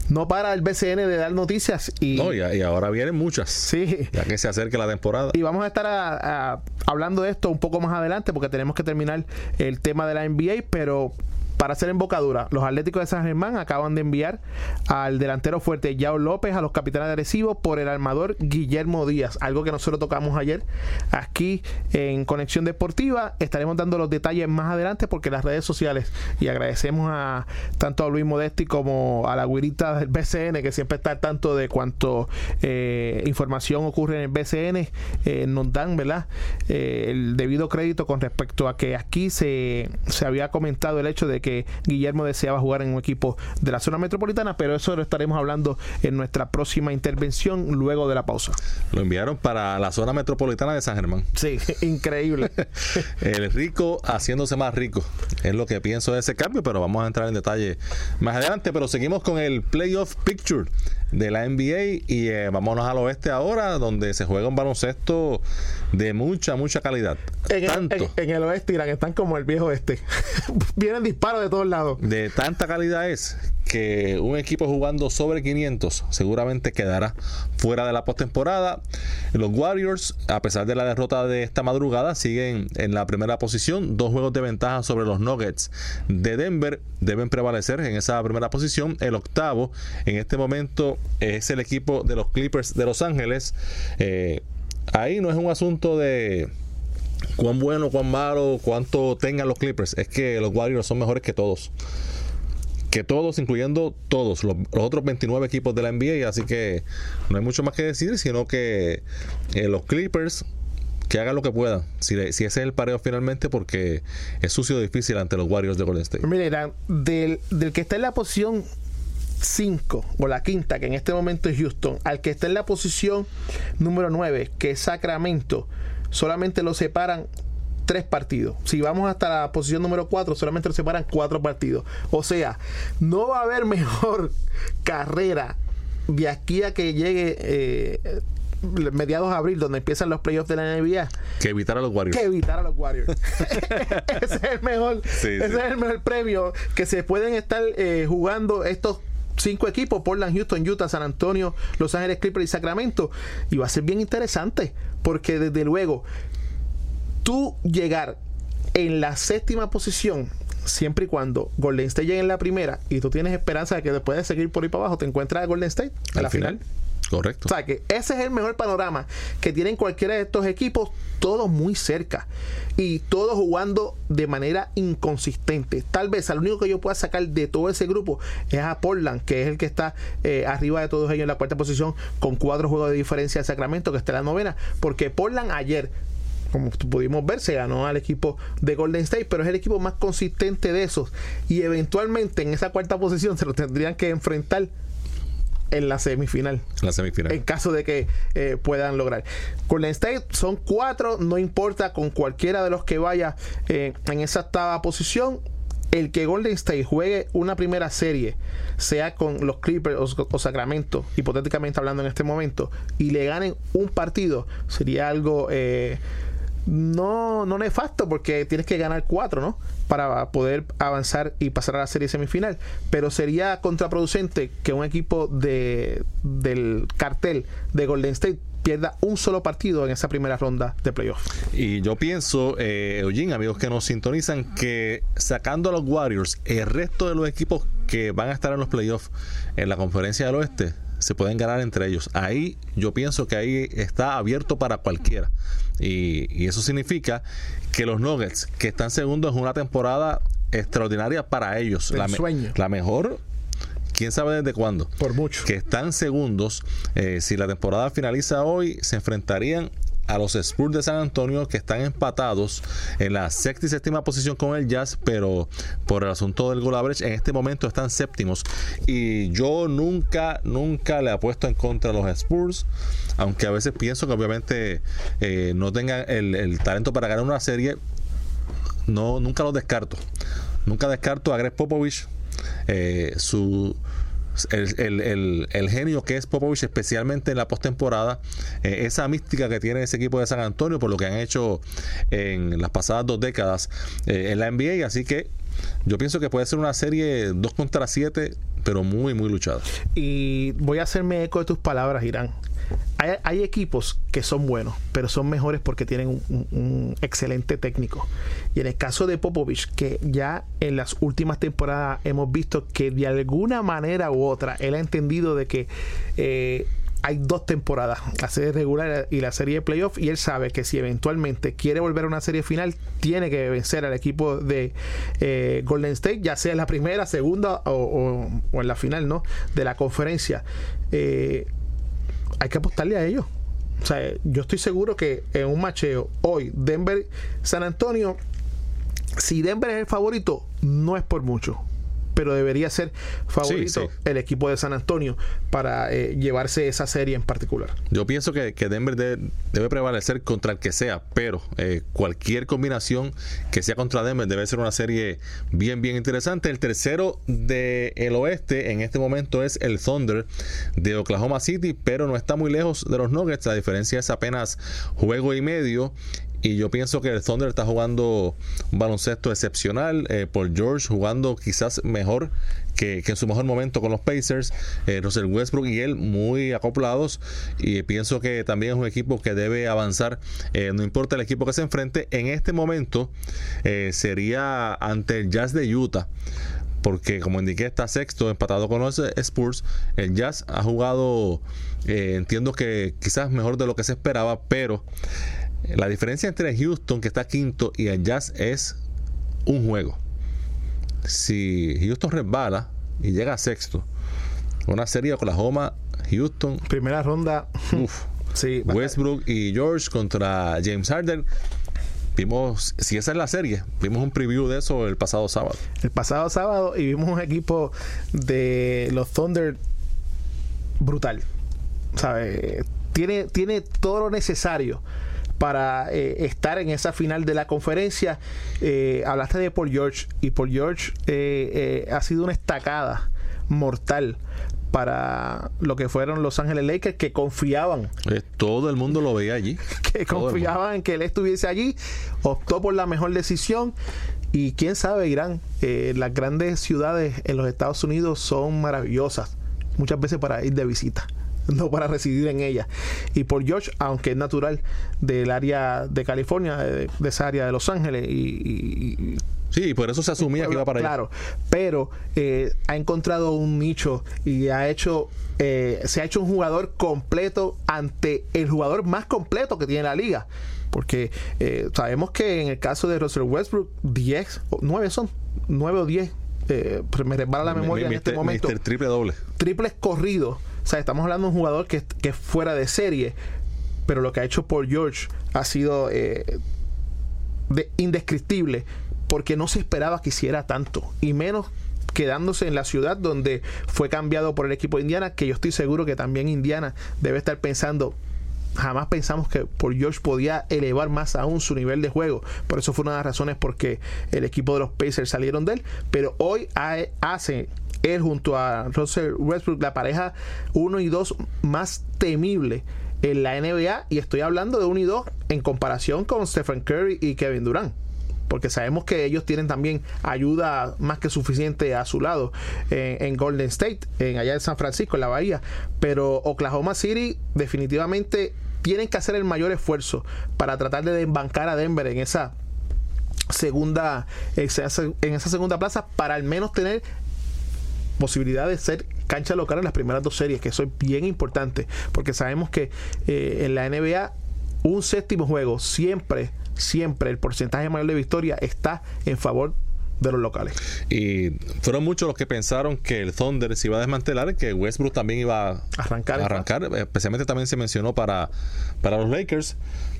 No para el BCN de dar noticias y,
No, y, y ahora vienen muchas.
sí.
Ya que se acerque la temporada.
Y vamos a estar a- a- hablando de esto un poco más adelante porque tenemos que terminar el tema de la NBA, pero para hacer embocadura, los Atléticos de San Germán acaban de enviar al delantero fuerte Yao López a los capitanes de Arecibo por el armador Guillermo Díaz, algo que nosotros tocamos ayer aquí en Conexión Deportiva. Estaremos dando los detalles más adelante porque las redes sociales y agradecemos a tanto a Luis Modesti como a la güirita del BCN que siempre está al tanto de cuánto eh, información ocurre en el BCN, eh, nos dan ¿verdad? Eh, el debido crédito con respecto a que aquí se, se había comentado el hecho de que Guillermo deseaba jugar en un equipo de la zona metropolitana, pero eso lo estaremos hablando en nuestra próxima intervención luego de la pausa.
Lo enviaron para la zona metropolitana de San Germán.
Sí, (laughs) increíble. (laughs)
El rico haciéndose más rico. Es lo que pienso de ese cambio, pero vamos a entrar en detalle más adelante. Pero seguimos con el Playoff Picture de la NBA y eh, vámonos al oeste ahora, donde se juega un baloncesto de mucha, mucha calidad.
En el, en el oeste, Irán, están como el viejo este. (laughs) Vienen disparos de todos lados.
de tanta calidad es que un equipo jugando sobre 500 seguramente quedará fuera de la postemporada. Los Warriors, a pesar de la derrota de esta madrugada, siguen en la primera posición, dos juegos de ventaja sobre los Nuggets de Denver. Deben prevalecer en esa primera posición. El octavo, en este momento, es el equipo de los Clippers de Los Ángeles. Eh, ahí no es un asunto de cuán bueno, cuán malo, cuánto tengan los Clippers. Es que los Warriors son mejores que todos. Que todos, incluyendo todos, los, otros 29 equipos de la NBA. Así que no hay mucho más que decir, sino que eh, los Clippers que hagan lo que puedan. Si, ese es el pareo finalmente, porque es sucio difícil ante los Warriors de Golden State.
Mira, del, del que está en la posición 5 o la quinta, que en este momento es Houston, al que está en la posición número 9, que es Sacramento, solamente lo separan tres partidos. Si vamos hasta la posición número 4, solamente lo separan cuatro partidos. O sea, no va a haber (laughs) mejor carrera de aquí a que llegue eh, mediados de abril, donde empiezan los playoffs de la NBA,
Que evitar a los Warriors.
que evitar a los Warriors. (laughs) ese es el mejor,
Sí,
ese
sí.
es el mejor premio que se pueden estar eh, jugando estos cinco equipos, Portland, Houston, Utah, San Antonio, Los Ángeles Clippers y Sacramento. Y va a ser bien interesante, porque desde luego, tú llegar en la séptima posición, siempre y cuando Golden State llegue en la primera, y tú tienes esperanza de que después de seguir por ahí para abajo, te encuentras a Golden State a
Al
la final.
Correcto.
O sea, que ese es el mejor panorama que tienen cualquiera de estos equipos, todos muy cerca y todos jugando de manera inconsistente. Tal vez al único que yo pueda sacar de todo ese grupo es a Portland, que es el que está eh, arriba de todos ellos en la cuarta posición, con cuatro juegos de diferencia de Sacramento, que está en la novena, porque Portland ayer como pudimos ver, se ganó al equipo de Golden State, pero es el equipo más consistente de esos. Y eventualmente en esa cuarta posición se lo tendrían que enfrentar en la semifinal
La semifinal.
en caso de que eh, puedan lograr. Golden State son cuatro, no importa con cualquiera de los que vaya eh, en esa octava posición. El que Golden State juegue una primera serie, sea con los Clippers o, o Sacramento, hipotéticamente hablando en este momento, y le ganen un partido, sería algo eh, no, no nefasto, porque tienes que ganar cuatro, ¿no? Para poder avanzar y pasar a la serie semifinal. Pero sería contraproducente que un equipo de, del cartel de Golden State pierda un solo partido en esa primera ronda de playoff.
Y yo pienso, eh, Eugene, amigos que nos sintonizan, que sacando a los Warriors, el resto de los equipos que van a estar en los playoffs en la conferencia del oeste se pueden ganar entre ellos. Ahí yo pienso que ahí está abierto para cualquiera. Y, y eso significa que los Nuggets, que están segundos en una temporada extraordinaria para ellos,
El
la, me-
sueño.
la mejor quién sabe desde cuándo.
Por mucho.
Que están segundos. Eh, si la temporada finaliza hoy, se enfrentarían a los Spurs de San Antonio que están empatados en la sexta y séptima posición con el Jazz, pero por el asunto del goal average en este momento están séptimos y yo nunca, nunca le apuesto en contra a los Spurs, aunque a veces pienso que obviamente eh, no tengan el, talento para ganar una serie, no, nunca los descarto. Nunca descarto a Greg Popovich. Eh, su el, el, el, genio que es Popovich, especialmente en la postemporada, eh, esa mística que tiene ese equipo de San Antonio por lo que han hecho en las pasadas dos décadas eh, en la NBA. Así que yo pienso que puede ser una serie 2 contra 7, pero muy, muy luchada.
Y voy a hacerme eco de tus palabras, Irán hay, equipos que son buenos, pero son mejores porque tienen un, excelente técnico. Y en el caso de Popovich, que ya en las últimas temporadas hemos visto que de alguna manera u otra él ha entendido de que eh, hay dos temporadas, la serie regular y la serie de playoff, y él sabe que si eventualmente quiere volver a una serie final, tiene que vencer al equipo de eh, Golden State, ya sea en la primera, segunda o, en la final, ¿no? De la conferencia. Eh, hay que apostarle a ellos. O sea, yo estoy seguro que en un macheo hoy, Denver, San Antonio, si Denver es el favorito, no es por mucho pero debería ser favorito el equipo de San Antonio para eh, llevarse esa serie en particular.
Yo pienso que, Denver debe prevalecer contra el que sea, pero eh, cualquier combinación que sea contra Denver debe ser una serie bien, bien interesante. El tercero del oeste en este momento es el Thunder de Oklahoma City, pero no está muy lejos de los Nuggets. La diferencia es apenas juego y medio. Y yo pienso que el Thunder está jugando un baloncesto excepcional. Eh, por George jugando quizás mejor que, en su mejor momento con los Pacers. Eh, Russell Westbrook y él muy acoplados. Y pienso que también es un equipo que debe avanzar. Eh, no importa el equipo que se enfrente. En este momento eh, sería ante el Jazz de Utah porque como indiqué está sexto empatado con los Spurs el Jazz ha jugado entiendo que quizás mejor de lo que se esperaba pero la diferencia entre Houston, que está quinto, y el Jazz es un juego. Si Houston resbala y llega a sexto, una serie de Oklahoma, Houston.
Primera ronda.
Uf. (laughs) Sí, Westbrook y George contra James Harden. Vimos, si esa es la serie, vimos un preview de eso el pasado sábado.
El pasado sábado y vimos un equipo de los Thunder brutal. ¿Sabe? Tiene, tiene todo lo necesario para eh, estar en esa final de la conferencia. Eh, hablaste de Paul George y Paul George eh, ha sido una estacada mortal para lo que fueron Los Ángeles Lakers que confiaban.
todo el mundo lo veía allí. (laughs)
Que confiaban en que él estuviese allí. Optó por la mejor decisión. Y quién sabe, Irán, las grandes ciudades en los Estados Unidos son maravillosas. Muchas veces para ir de visita. (laughs) no para residir en ella. Y por George, aunque es natural del área de California, de, esa área de Los Ángeles, y,
Sí, por eso se asumía que iba para
allá. Claro, pero eh, ha encontrado un nicho y ha hecho, eh, se ha hecho un jugador completo ante el jugador más completo que tiene la liga. Porque eh, sabemos que en el caso de Russell Westbrook, 10, 9 son, 9 o 10, me resbala la memoria en este momento.
triple doble.
Triples corridos o sea, estamos hablando de un jugador que, que es fuera de serie, pero lo que ha hecho Paul George ha sido eh, indescriptible porque no se esperaba que hiciera tanto y menos quedándose en la ciudad donde fue cambiado por el equipo de Indiana, que yo estoy seguro que también Indiana debe estar pensando, jamás pensamos que Paul George podía elevar más aún su nivel de juego. Por eso fue una de las razones por que el equipo de los Pacers salieron de él. Pero hoy hace él junto a Russell Westbrook, la pareja 1 y 2 más temible en la NBA. Y estoy hablando de 1 y 2 en comparación con Stephen Curry y Kevin Durant porque sabemos que ellos tienen también ayuda más que suficiente a su lado en, Golden State, en allá en San Francisco, en la Bahía. Pero Oklahoma City definitivamente tienen que hacer el mayor esfuerzo para tratar de embancar a Denver en esa segunda en esa segunda plaza para al menos tener posibilidad de ser cancha local en las primeras dos series, que eso es bien importante, porque sabemos que eh, en la NBA un séptimo juego siempre, siempre el porcentaje mayor de victoria está en favor de los locales.
Y fueron muchos los que pensaron que el Thunder se iba a desmantelar, que Westbrook también iba a
Arrancar,
arrancar. Especialmente también se mencionó para, para los Lakers,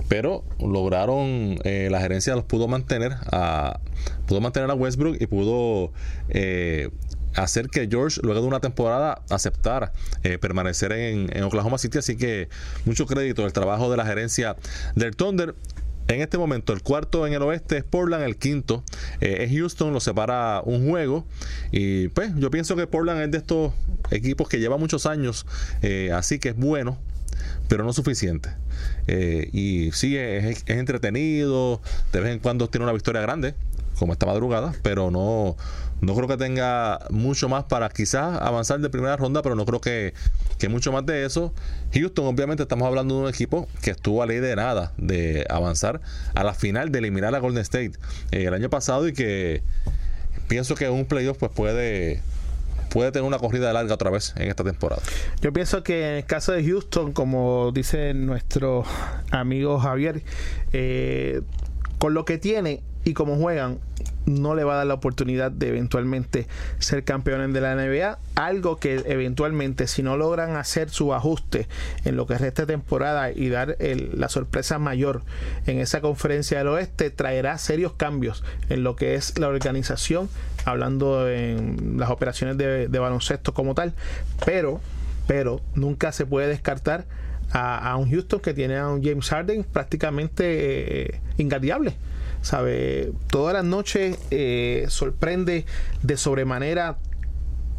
pero lograron, eh, la gerencia los pudo mantener a, pudo mantener a Westbrook y pudo eh, hacer que George, luego de una temporada, aceptara eh, permanecer en, Oklahoma City. Así que mucho crédito del trabajo de la gerencia del Thunder. En este momento, el cuarto en el oeste es Portland, el quinto eh, es Houston, lo separa un juego. Y pues yo pienso que Portland es de estos equipos que lleva muchos años, eh, así que es bueno, pero no suficiente. Y sí, es entretenido, de vez en cuando tiene una victoria grande, como esta madrugada, pero no, no creo que tenga mucho más para quizás avanzar de primera ronda, pero no creo que, que mucho más de eso. Houston, obviamente, estamos hablando de un equipo que estuvo a ley de nada de avanzar a la final, de eliminar a Golden State eh, el año pasado y que pienso que un playoff pues puede puede tener una corrida larga otra vez en esta temporada.
Yo pienso que en el caso de Houston, como dice nuestro amigo Javier, eh, con lo que tiene y como juegan, no le va a dar la oportunidad de eventualmente ser campeones de la NBA. Algo que eventualmente, si no logran hacer su ajuste en lo que resta temporada y dar el, la sorpresa mayor en esa conferencia del oeste, traerá serios cambios en lo que es la organización, hablando en las operaciones de, baloncesto como tal. Pero, pero nunca se puede descartar a, un Houston que tiene a un James Harden prácticamente eh. ¿Sabe? Todas las noches eh, sorprende de sobremanera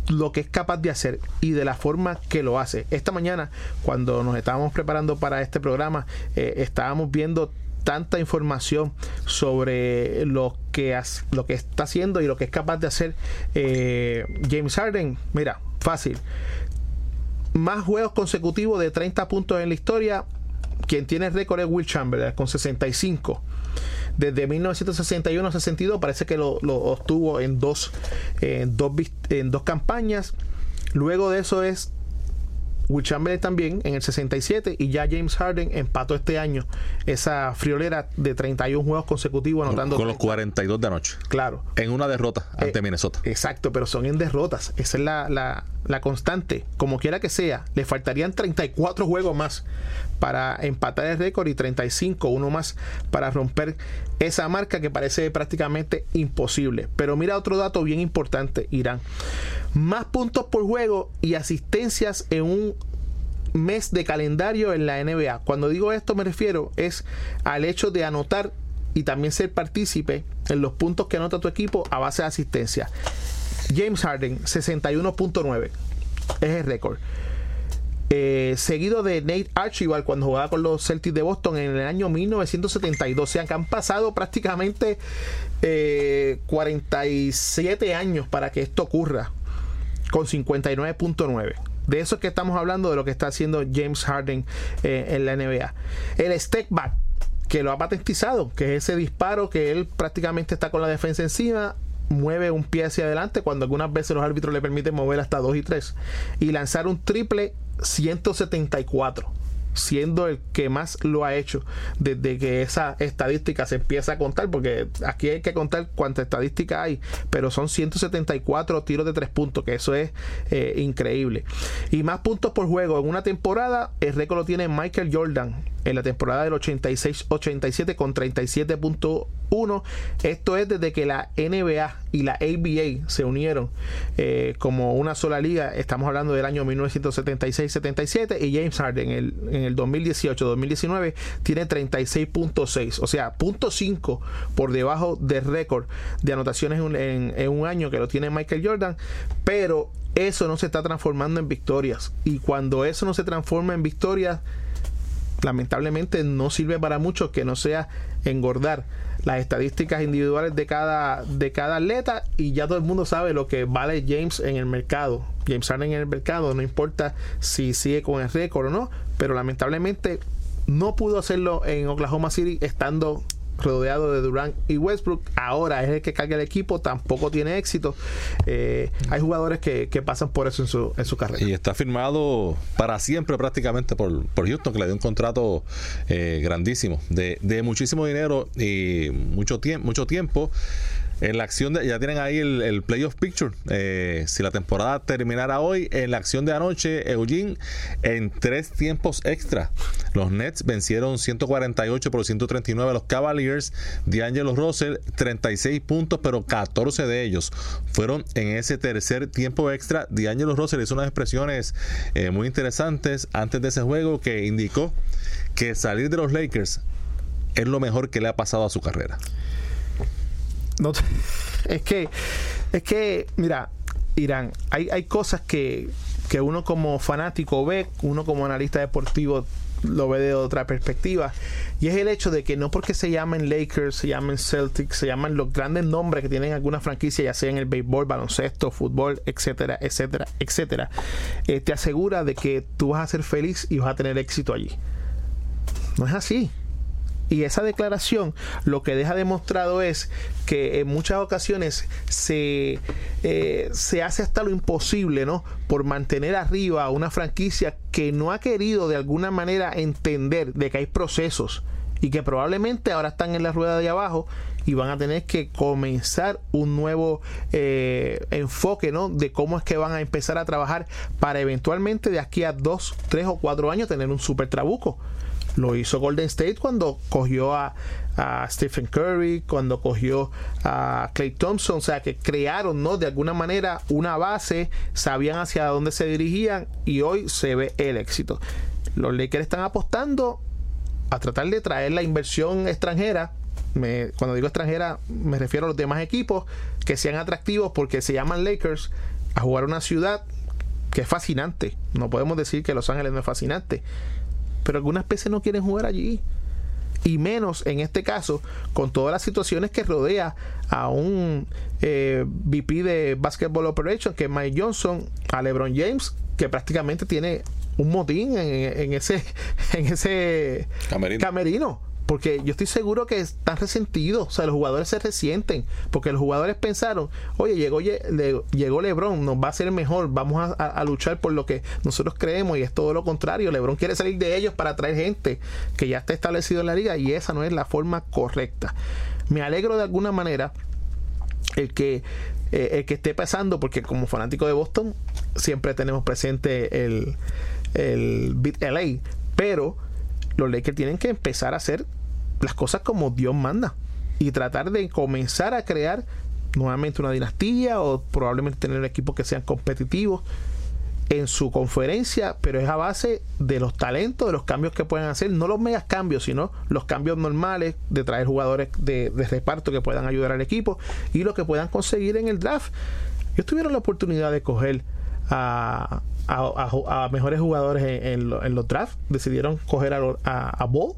lo que es capaz de hacer y de la forma que lo hace. Esta mañana, cuando nos estábamos preparando para este programa, eh, estábamos viendo tanta información sobre lo que, lo que está haciendo y lo que es capaz de hacer eh, James Harden. Mira, fácil. Más juegos consecutivos de 30 puntos en la historia. Quien tiene récord es Will Chamberlain con 65 desde 1961 62 parece que lo, lo obtuvo en dos, en dos, en dos campañas. Luego de eso es Will Chamberlain también en el 67 y ya James Harden empató este año esa friolera de 31 juegos consecutivos anotando
con los 42 de anoche.
Claro.
En una derrota ante
eh,
Minnesota.
Exacto, pero son en derrotas. Esa es la, la, la, constante. Como quiera que sea, le faltarían 34 juegos más para empatar el récord y 35, uno más para romper esa marca que parece prácticamente imposible. Pero mira otro dato bien importante, Irán. Más puntos por juego y asistencias en un mes de calendario en la NBA. Cuando digo esto me refiero es al hecho de anotar y también ser partícipe en los puntos que anota tu equipo a base de asistencia. James Harden 61.9 es el récord. Eh, seguido de Nate Archibald cuando jugaba con los Celtics de Boston en el año 1972. O sea, que han pasado prácticamente eh, 47 años para que esto ocurra con 59.9. De eso es que estamos hablando, de lo que está haciendo James Harden eh, en la NBA. El step back, que lo ha patentizado, que es ese disparo que él prácticamente está con la defensa encima, mueve un pie hacia adelante cuando algunas veces los árbitros le permiten mover hasta 2 y 3 y lanzar un triple 174 siendo el que más lo ha hecho desde que esa estadística se empieza a contar, porque aquí hay que contar cuánta estadística hay, pero son 174 tiros de tres puntos, que eso es eh, increíble. Y más puntos por juego en una temporada, el récord lo tiene Michael Jordan en la temporada del 86-87 con 37.1. Esto es desde que la NBA y la ABA se unieron eh, como una sola liga. Estamos hablando del año 1976-77 y James Harden en el, en el 2018-2019 tiene 36.6, o sea, .5 por debajo del récord de anotaciones en un año que lo tiene Michael Jordan, pero eso no se está transformando en victorias. Y cuando eso no se transforma en victorias, lamentablemente no sirve para mucho que no sea engordar las estadísticas individuales de cada, de cada atleta y ya todo el mundo sabe lo que vale James en el mercado. James Harden en el mercado, no importa si sigue con el récord o no, pero lamentablemente no pudo hacerlo en Oklahoma City estando rodeado de Durant y Westbrook. Ahora es el que carga el equipo, tampoco tiene éxito. Eh, hay jugadores que, que, pasan por eso en su, en su carrera.
Y está firmado para siempre prácticamente por, por Houston, que le dio un contrato eh, grandísimo, de, de, muchísimo dinero y mucho, tie mucho tiempo. En la acción de, ya tienen ahí el, el playoff picture. Eh, si la temporada terminara hoy, en la acción de anoche, Eugene, en tres tiempos extra, los Nets vencieron 148 por 139 a los Cavaliers. D'Angelo Russell, 36 puntos, pero 14 de ellos fueron en ese tercer tiempo extra. D'Angelo Russell hizo unas expresiones eh, muy interesantes antes de ese juego que indicó que salir de los Lakers es lo mejor que le ha pasado a su carrera.
No, (laughs) es que, es que, mira, Irán, hay, hay cosas que, que uno como fanático ve, uno como analista deportivo lo ve de otra perspectiva. Y es el hecho de que no porque se llamen Lakers, se llamen Celtics, se llaman los grandes nombres que tienen alguna franquicia, ya sea en el béisbol, baloncesto, fútbol, etcétera, etcétera, etcétera, eh, te asegura de que tú vas a ser feliz y vas a tener éxito allí. No es así. Y esa declaración lo que deja demostrado es que en muchas ocasiones se, eh, se hace hasta lo imposible, ¿no? Por mantener arriba a una franquicia que no ha querido de alguna manera entender de que hay procesos y que probablemente ahora están en la rueda de abajo y van a tener que comenzar un nuevo eh, enfoque ¿no? de cómo es que van a empezar a trabajar para eventualmente de aquí a dos, tres o cuatro años tener un super trabuco. Lo hizo Golden State cuando cogió a, Stephen Curry, cuando cogió a Clay Thompson, o sea que crearon, ¿no? De alguna manera una base, sabían hacia dónde se dirigían y hoy se ve el éxito. Los Lakers están apostando a tratar de traer la inversión extranjera. Me, cuando digo extranjera, me refiero a los demás equipos que sean atractivos porque se llaman Lakers a jugar una ciudad que es fascinante. No podemos decir que Los Ángeles no es fascinante pero algunas veces no quieren jugar allí. Y menos en este caso, con todas las situaciones que rodea a un eh, VP de Basketball Operations, que es Mike Johnson, a LeBron James, que prácticamente tiene un motín en, en ese, (laughs) en ese camerino porque yo estoy seguro que están resentidos, o sea, los jugadores se resienten, porque los jugadores pensaron, oye, llegó, llegó Lebron, nos va a ser mejor, vamos a, luchar por lo que nosotros creemos, y es todo lo contrario, Lebron quiere salir de ellos para traer gente que ya está establecido en la liga, y esa no es la forma correcta. Me alegro de alguna manera el que eh, el que esté pasando, porque como fanático de Boston, siempre tenemos presente el, el Beat LA, pero los Lakers tienen que empezar a hacer las cosas como Dios manda y tratar de comenzar a crear nuevamente una dinastía o probablemente tener equipos que sean competitivos en su conferencia, pero es a base de los talentos, de los cambios que pueden hacer, no los megas cambios, sino los cambios normales de traer jugadores de, reparto que puedan ayudar al equipo y lo que puedan conseguir en el draft. Ellos tuvieron la oportunidad de coger a, a, mejores jugadores en, los drafts. Decidieron coger a, a, a Ball.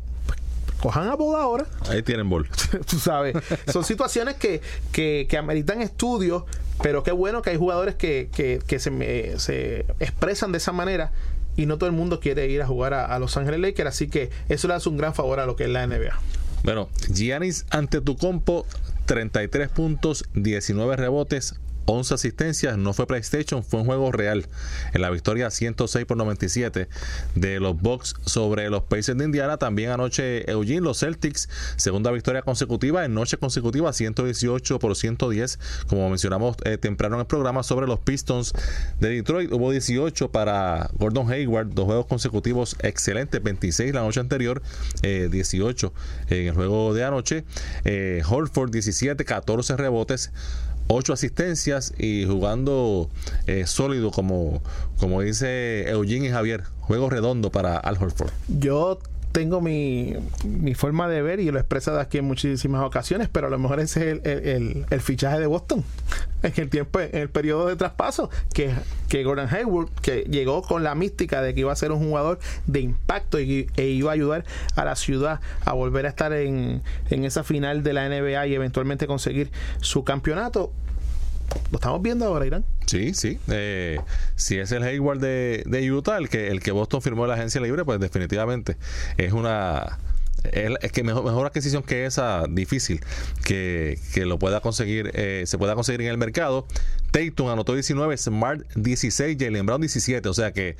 Cojan a Ball ahora.
Ahí tienen Ball. (laughs)
Tú sabes. Son situaciones que, que, que ameritan estudios, pero qué bueno que hay jugadores que, que, se, se expresan de esa manera y no todo el mundo quiere ir a jugar a, Los Ángeles Lakers, así que eso le hace un gran favor a lo que es la NBA.
Bueno, Giannis ante tu compo, 33 puntos, 19 rebotes, 11 asistencias, no fue PlayStation, fue un juego real. En la victoria 106 por 97 de los Bucks sobre los Pacers de Indiana. También anoche Eugene, los Celtics, segunda victoria consecutiva, en noche consecutiva 118 por 110, como mencionamos eh, temprano en el programa, sobre los Pistons de Detroit. Hubo 18 para Gordon Hayward, dos juegos consecutivos excelentes, 26 la noche anterior, 18 eh, en el juego de anoche. Eh, Holford 17, 14 rebotes ocho asistencias y jugando eh, sólido como, como dice Eugene y Javier. Juego redondo para Al Horford.
Yo tengo mi, mi, forma de ver y lo he expresado aquí en muchísimas ocasiones, pero a lo mejor ese es el, el, fichaje de Boston. (laughs) En el tiempo, en el periodo de traspaso, que, que Gordon Hayward, que llegó con la mística de que iba a ser un jugador de impacto y, e iba a ayudar a la ciudad a volver a estar en, en esa final de la NBA y eventualmente conseguir su campeonato lo estamos viendo ahora, Irán.
Sí, sí. Eh, si es el Hayward de, de, Utah, el que, el que Boston firmó en la agencia libre, pues definitivamente es una. Es, que mejor, mejor, adquisición que esa, difícil, que, que lo pueda conseguir, eh, se pueda conseguir en el mercado. Tatum anotó 19, Smart 16, Jalen Brown 17. O sea que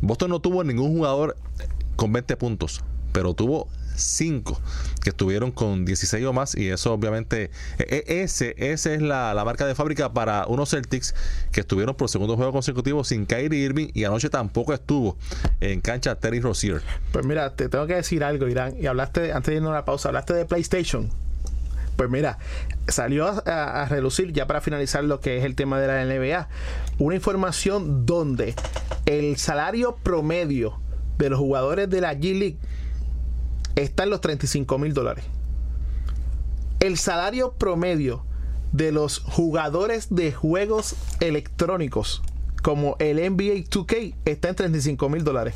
Boston no tuvo ningún jugador con 20 puntos, pero tuvo cinco que estuvieron con 16 o más y eso obviamente e, e, ese es la, marca de fábrica para unos Celtics que estuvieron por segundo juego consecutivo sin Kyrie Irving y anoche tampoco estuvo en cancha Terry Rozier.
Pues mira, te tengo que decir algo, Irán, y hablaste antes de irnos a la pausa, hablaste de PlayStation. Pues mira, salió a, relucir, ya para finalizar lo que es el tema de la NBA, una información donde el salario promedio de los jugadores de la G League está en los 35 mil dólares. El salario promedio de los jugadores de juegos electrónicos como el NBA 2K está en 35 mil dólares.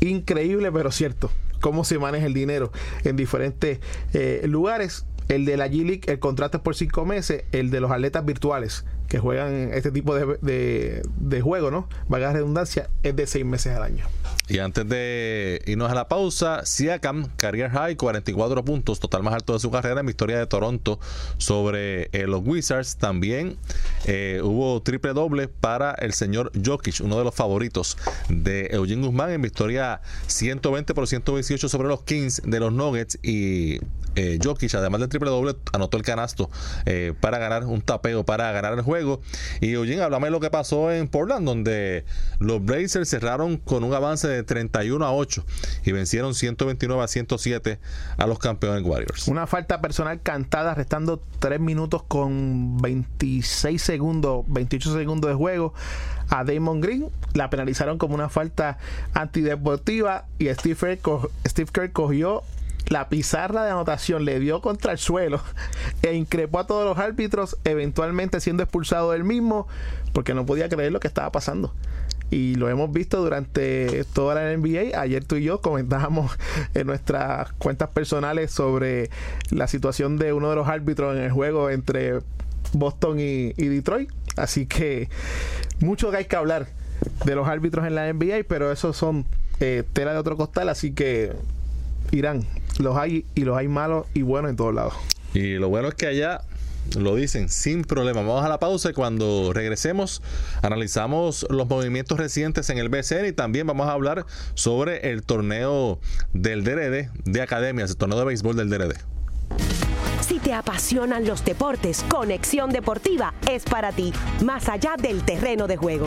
Increíble, pero cierto cómo se maneja el dinero en diferentes eh, lugares. El de la G-League, el contrato es por cinco meses. El de los atletas virtuales que juegan este tipo de, de, de juego, ¿no? Vaga redundancia, es de seis meses al año.
Y antes de irnos a la pausa, Siakam, Career High, 44 puntos, total más alto de su carrera en victoria de Toronto sobre eh, los Wizards. También eh, hubo triple doble para el señor Jokic, uno de los favoritos de Eugene Guzmán en victoria 120 por 118 sobre los Kings de los Nuggets. Y eh, Jokic, además del triple doble, anotó el canasto eh, para ganar un tapeo, para ganar el juego. Y Eugene, háblame de lo que pasó en Portland, donde los Blazers cerraron con un avance de 31 a 8 y vencieron 129 a 107 a los campeones Warriors.
Una falta personal cantada, restando 3 minutos con 26 segundos, 28 segundos de juego a Damon Green. La penalizaron como una falta antideportiva y Steve Kerr, Steve Kerr cogió la pizarra de anotación le dio contra el suelo (laughs) e increpó a todos los árbitros, eventualmente siendo expulsado del mismo porque no podía creer lo que estaba pasando y lo hemos visto durante toda la NBA. Ayer tú y yo comentábamos (laughs) en nuestras cuentas personales sobre la situación de uno de los árbitros en el juego entre Boston y, Detroit. Así que mucho que hay que hablar de los árbitros en la NBA, pero esos son eh, tela de otro costal, así que Irán, los hay y los hay malos y buenos en todos lados.
Y lo bueno es que allá lo dicen sin problema. Vamos a la pausa y cuando regresemos analizamos los movimientos recientes en el BCN y también vamos a hablar sobre el torneo del DRD de academias, el torneo de béisbol del DRD.
Si te apasionan los deportes, Conexión Deportiva es para ti, más allá del terreno de juego.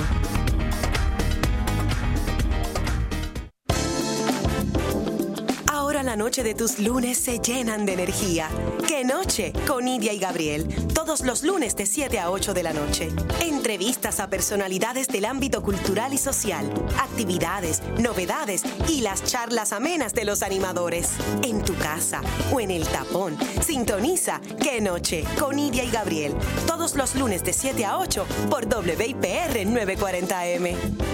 La noche de tus lunes se llenan de energía. ¡Qué noche! Con Nidia y Gabriel. Todos los lunes de 7 a 8 de la noche. Entrevistas a personalidades del ámbito cultural y social. Actividades, novedades y las charlas amenas de los animadores. En tu casa o en el tapón. Sintoniza ¡Qué noche! Con Nidia y Gabriel. Todos los lunes de 7 a 8 por WIPR 940M.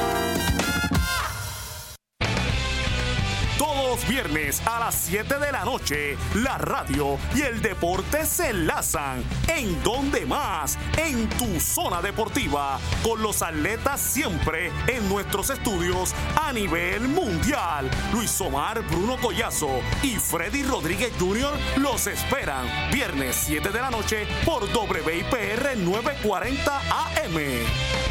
viernes a las 7 de la noche, la radio y el deporte se enlazan. ¿En donde más? En tu zona deportiva, con los atletas siempre en nuestros estudios a nivel mundial. Luis Omar, Bruno Collazo y Freddy Rodríguez Jr. los esperan. Viernes 7 de la noche por WIPR 940 AM.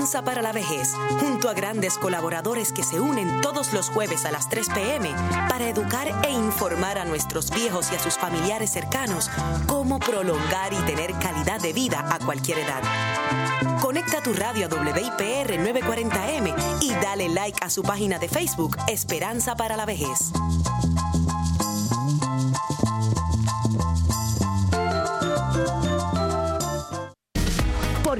Esperanza para la Vejez, junto a grandes colaboradores que se unen todos los jueves a las 3 pm para educar e informar a nuestros viejos y a sus familiares cercanos cómo prolongar y tener calidad de vida a cualquier edad. Conecta tu radio a WIPR 940M y dale like a su página de Facebook Esperanza para la Vejez.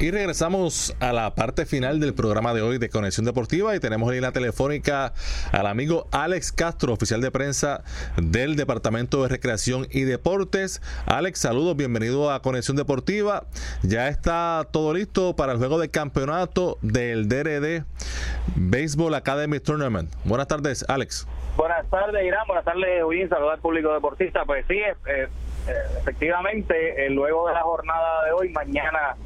Y regresamos a la parte final del programa de hoy de Conexión Deportiva y tenemos en la telefónica al amigo Alex Castro, oficial de prensa del Departamento de Recreación y Deportes. Alex, saludos, bienvenido a Conexión Deportiva. Ya está todo listo para el juego de campeonato del DRD Baseball Academy Tournament. Buenas tardes, Alex.
Buenas tardes, Irán. Buenas tardes, Win. Saludos al público deportista. Pues sí, eh, efectivamente, eh, luego de la jornada de hoy, mañana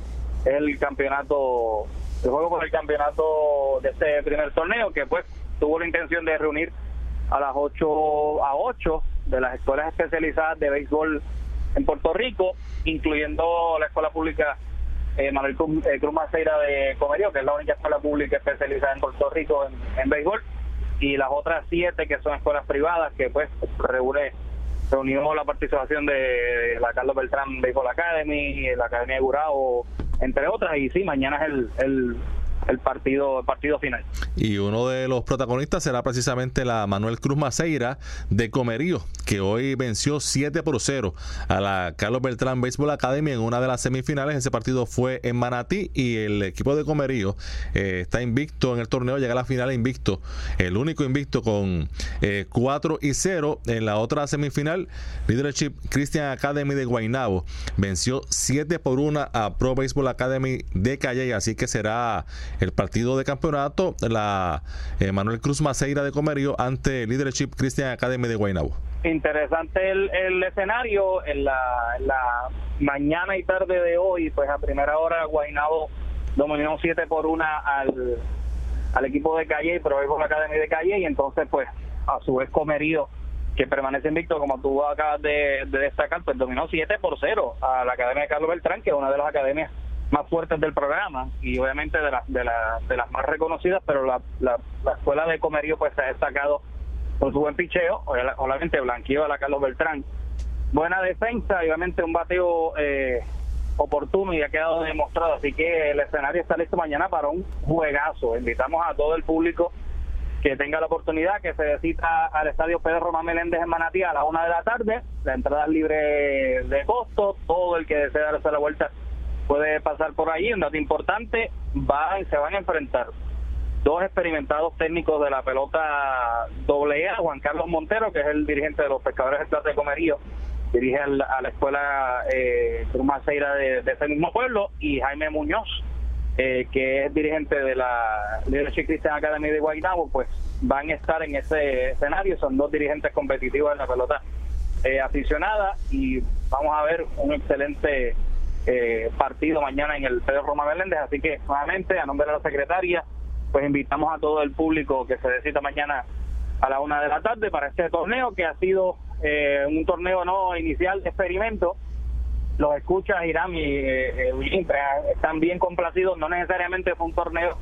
el campeonato, el juego por el campeonato de este primer torneo, que pues tuvo la intención de reunir a las 8 a 8 de las escuelas especializadas de béisbol en Puerto Rico, incluyendo la escuela pública eh, Manuel Cruz, eh, Maceira de Comerío, que es la única escuela pública especializada en Puerto Rico en, béisbol, y las otras siete que son escuelas privadas, que pues reúne reunió la participación de la Carlos Beltrán Baseball Academy, la Academia de Gurao, entre otras, y sí, mañana es el, el, el partido partido final.
Y uno de los protagonistas será precisamente la Manuel Cruz Maceira de Comerío, que hoy venció 7 por 0 a la Carlos Beltrán Baseball Academy en una de las semifinales. Ese partido fue en Manatí y el equipo de Comerío eh, está invicto en el torneo, llega a la final invicto, el único invicto con 4 eh, y 0. En la otra semifinal, Leadership Christian Academy de Guaynabo venció 7 por 1 a Pro Baseball Academy de Calle, así que será el partido de campeonato, la eh, Manuel Cruz Maceira de Comerío ante Leadership Christian Academy de Guaynabo.
Interesante el, escenario, en la, mañana y tarde de hoy, pues a primera hora Guaynabo dominó 7 por 1 al, al equipo de Calle, pero hoy la Academy de Calle, y entonces pues a su vez Comerío que permanece invicto, como tú acabas de, de, destacar, pues dominó 7 por 0 a la Academia de Carlos Beltrán, que es una de las academias más fuertes del programa y obviamente de, las de, de las más reconocidas, pero la, la, escuela de comerío pues se ha destacado por su buen picheo, obviamente blanqueo a la Carlos Beltrán. Buena defensa y obviamente un bateo eh, oportuno y ha quedado demostrado, así que el escenario está listo mañana para un juegazo. Invitamos a todo el público que tenga la oportunidad, que se visita al estadio Pedro Román Meléndez en Manatí a las una de la tarde. La entrada es libre de costo. Todo el que desee darse la vuelta puede pasar por ahí. Un dato importante, van, se van a enfrentar dos experimentados técnicos de la pelota AA, Juan Carlos Montero, que es el dirigente de los pescadores de Plata de Comerío, dirige a la, escuela eh, de, ese mismo pueblo, y Jaime Muñoz, eh, que es dirigente de la Leadership Christian Academy de Guaynabo, pues van a estar en ese escenario, son dos dirigentes competitivos de la pelota eh, aficionada y vamos a ver un excelente eh, partido mañana en el Pedro Roma Meléndez. Así que, nuevamente, a nombre de la secretaria, pues invitamos a todo el público que se decida mañana a la una de la tarde para este torneo que ha sido eh, un torneo no inicial experimento. Los escuchas, Irán y eh, eh están bien complacidos. No necesariamente fue un torneo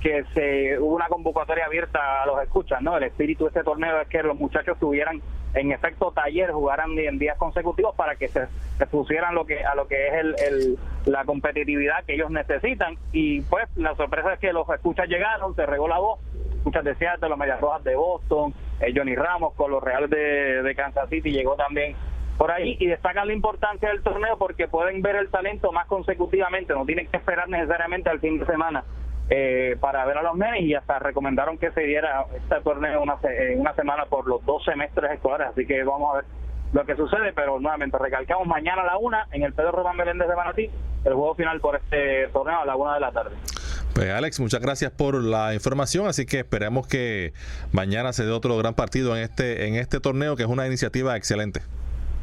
que se hubo una convocatoria abierta a los escuchas, ¿no? El espíritu de este torneo es que los muchachos tuvieran en efecto taller, jugaran en días consecutivos para que se, pusieran lo que a lo que es el, la competitividad que ellos necesitan. Y pues la sorpresa es que los escuchas llegaron, se regó la voz, escuchas de Seattle, los Medias Rojas de Boston, eh, Johnny Ramos con los Reales de, de Kansas City llegó también por ahí. Y destacan la importancia del torneo porque pueden ver el talento más consecutivamente, no tienen que esperar necesariamente al fin de semana eh, para ver a los nenes y hasta recomendaron que se diera este torneo una, una semana por los dos semestres escolares, así que vamos a ver lo que sucede, pero nuevamente recalcamos mañana a la una en el Pedro Román Meléndez de Manatí, el juego final por este torneo a la una de la tarde.
Pues Alex, muchas gracias por la información, así que esperemos que mañana se dé otro gran partido en este en este torneo que es una iniciativa excelente.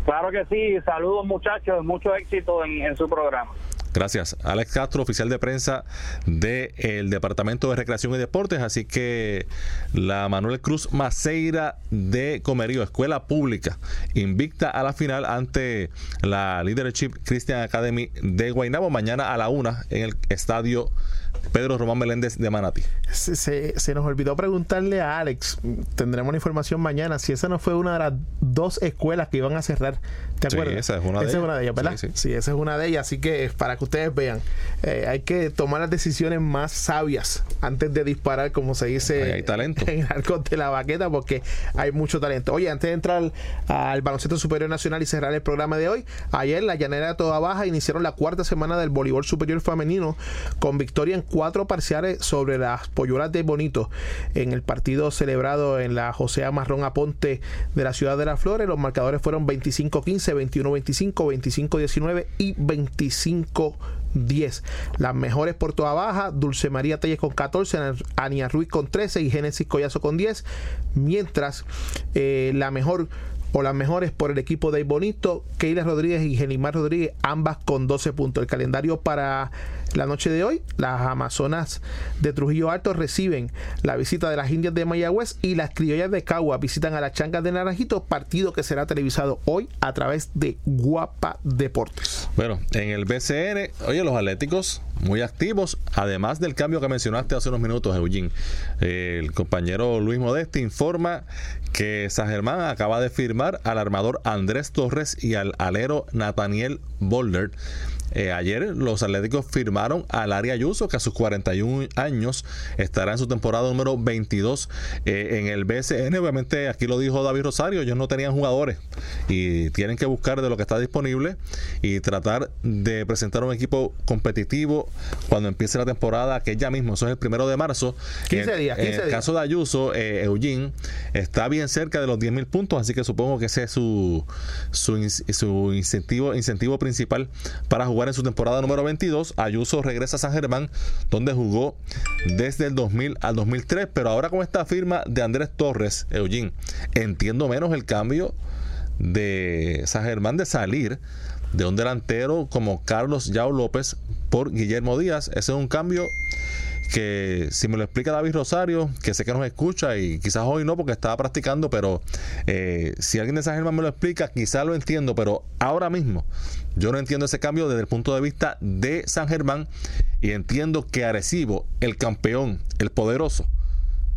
Claro que sí, saludos muchachos, mucho éxito en su programa.
Gracias. Alex Castro, oficial de prensa del Departamento de Recreación y Deportes. Así que la Manuel Cruz Maceira de Comerío, escuela pública, invicta a la final ante la Leadership Christian Academy de Guaynabo mañana a la una en el estadio Pedro Román Meléndez de Manati.
Se, se, nos olvidó preguntarle a Alex, tendremos la información mañana, si esa no fue una de las dos escuelas que iban a cerrar. ¿Te acuerdas?
esa es una de ellas.
¿verdad? Sí, esa es una de ellas. Así que para que ustedes vean. Eh, hay que tomar las decisiones más sabias antes de disparar, como se dice
hay talento. (laughs)
en el arco de la baqueta, porque hay mucho talento. Oye, antes de entrar al baloncesto superior nacional y cerrar el programa de hoy, ayer la llanera de toda baja iniciaron la cuarta semana del voleibol superior femenino con victoria en cuatro parciales sobre las polluelas de Bonito en el partido celebrado en la José Marrón Aponte de la ciudad de La Flores. Los marcadores fueron 25-15, 21-25, 25-19 y 25 10. Las mejores por toda baja, Dulce María Telles con 14, Ania Ruiz con 13 y Génesis Collazo con 10. Mientras eh, la mejor o las mejores por el equipo de Bonito, Keila Rodríguez y Genimar Rodríguez, ambas con 12 puntos. El calendario para la noche de hoy, las Amazonas de Trujillo Alto reciben la visita de las Indias de Mayagüez y las criollas de Cagua visitan a las Changas de Naranjito, partido que será televisado hoy a través de Guapa Deportes.
Bueno, en el BCN, oye, los Atléticos muy activos, además del cambio que mencionaste hace unos minutos, Eugene. el compañero Luis Modeste informa que San Germán acaba de firmar al armador Andrés Torres y al alero Nathaniel Boulder eh, ayer los Atléticos firmaron al Área Ayuso, que a sus 41 años estará en su temporada número 22 eh, en el BSN. Obviamente, aquí lo dijo David Rosario, ellos no tenían jugadores y tienen que buscar de lo que está disponible y tratar de presentar un equipo competitivo cuando empiece la temporada, que ya mismo, eso es el primero de marzo.
15 días, 15
En el caso de Ayuso, eh, Eugene está bien cerca de los 10 mil puntos, así que supongo que ese es su, su, su incentivo, incentivo principal para jugar en su temporada número 22. Ayuso regresa a San Germán, donde jugó desde el 2000 al 2003, pero ahora con esta firma de Andrés Torres, Eugene, entiendo menos el cambio de San Germán de salir de un delantero como Carlos Yao López por Guillermo Díaz. Ese es un cambio que si me lo explica David Rosario, que sé que nos escucha y quizás hoy no porque estaba practicando, pero eh, si alguien de San Germán me lo explica, quizás lo entiendo, pero ahora mismo yo no entiendo ese cambio desde el punto de vista de San Germán y entiendo que Arecibo, el campeón, el poderoso,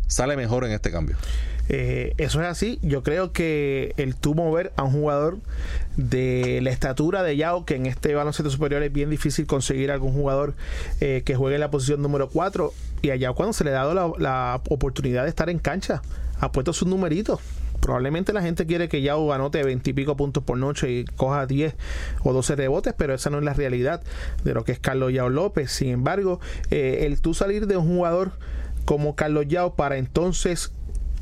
sale mejor en este cambio.
Eh, eso es así. Yo creo que el tú mover a un jugador de la estatura de Yao, que en este baloncesto superior es bien difícil conseguir algún jugador eh, que juegue en la posición número 4. Y a Yao, cuando se le ha dado la, oportunidad de estar en cancha, ha puesto sus numeritos probablemente la gente quiere que Yao anote 20 y pico puntos por noche y coja 10 o 12 rebotes, pero esa no es la realidad de lo que es Carlos Yao López. Sin embargo, eh, el tú salir de un jugador como Carlos Yao para entonces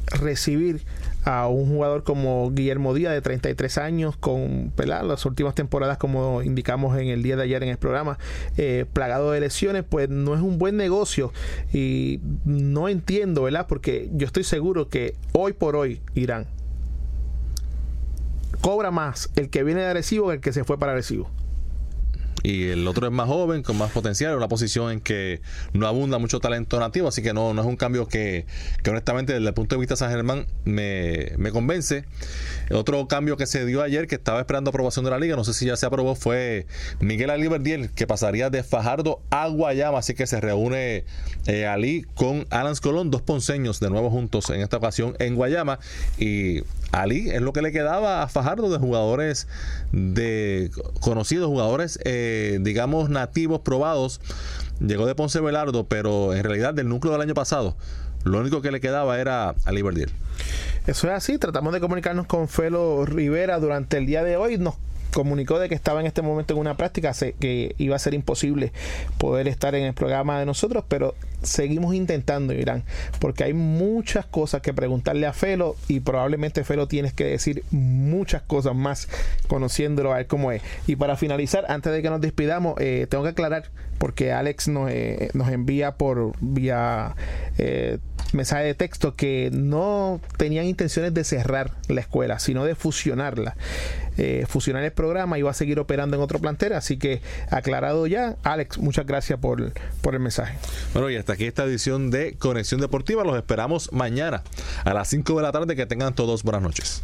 recibir a un jugador como Guillermo Díaz de 33 años con las últimas temporadas como indicamos en el día de ayer en el programa eh, plagado de lesiones pues no es un buen negocio. Y no entiendo ¿verdad? porque yo estoy seguro que hoy por hoy Irán cobra más el que viene de Arecibo que el que se fue para Arecibo
y el otro es más joven, con más potencial, una posición en que no abunda mucho talento nativo, así que no, no es un cambio que, que honestamente desde el punto de vista de San Germán me, me convence. Otro cambio que se dio ayer, que estaba esperando aprobación de la liga, no sé si ya se aprobó, fue Miguel Aliberdiel, que pasaría de Fajardo a Guayama, así que se reúne eh, Ali con Alan Colón, dos ponceños de nuevo juntos en esta ocasión en Guayama, y Ali es lo que le quedaba a Fajardo de jugadores de conocidos, jugadores eh, digamos nativos probados. Llegó de Ponce Velardo, pero en realidad del núcleo del año pasado, lo único que le quedaba era Ali Verdiel.
Eso es así, tratamos de comunicarnos con Felo Rivera durante el día de hoy. Nos comunicó de que estaba en este momento en una práctica, que iba a ser imposible poder estar en el programa de nosotros, pero seguimos intentando, Irán, porque hay muchas cosas que preguntarle a Felo y probablemente Felo tienes que decir muchas cosas más conociéndolo a ver cómo es. Y para finalizar, antes de que nos despidamos, eh, tengo que aclarar, porque Alex nos, eh, nos envía por vía eh, mensaje de texto que no tenían intenciones de cerrar la escuela, sino de fusionarla. fusionar el programa y va a seguir operando en otro plantel. Así que aclarado ya, Alex, muchas gracias por, por el mensaje.
Bueno, y hasta aquí esta edición de Conexión Deportiva. Los esperamos mañana a las 5 de la tarde. Que tengan todos buenas noches.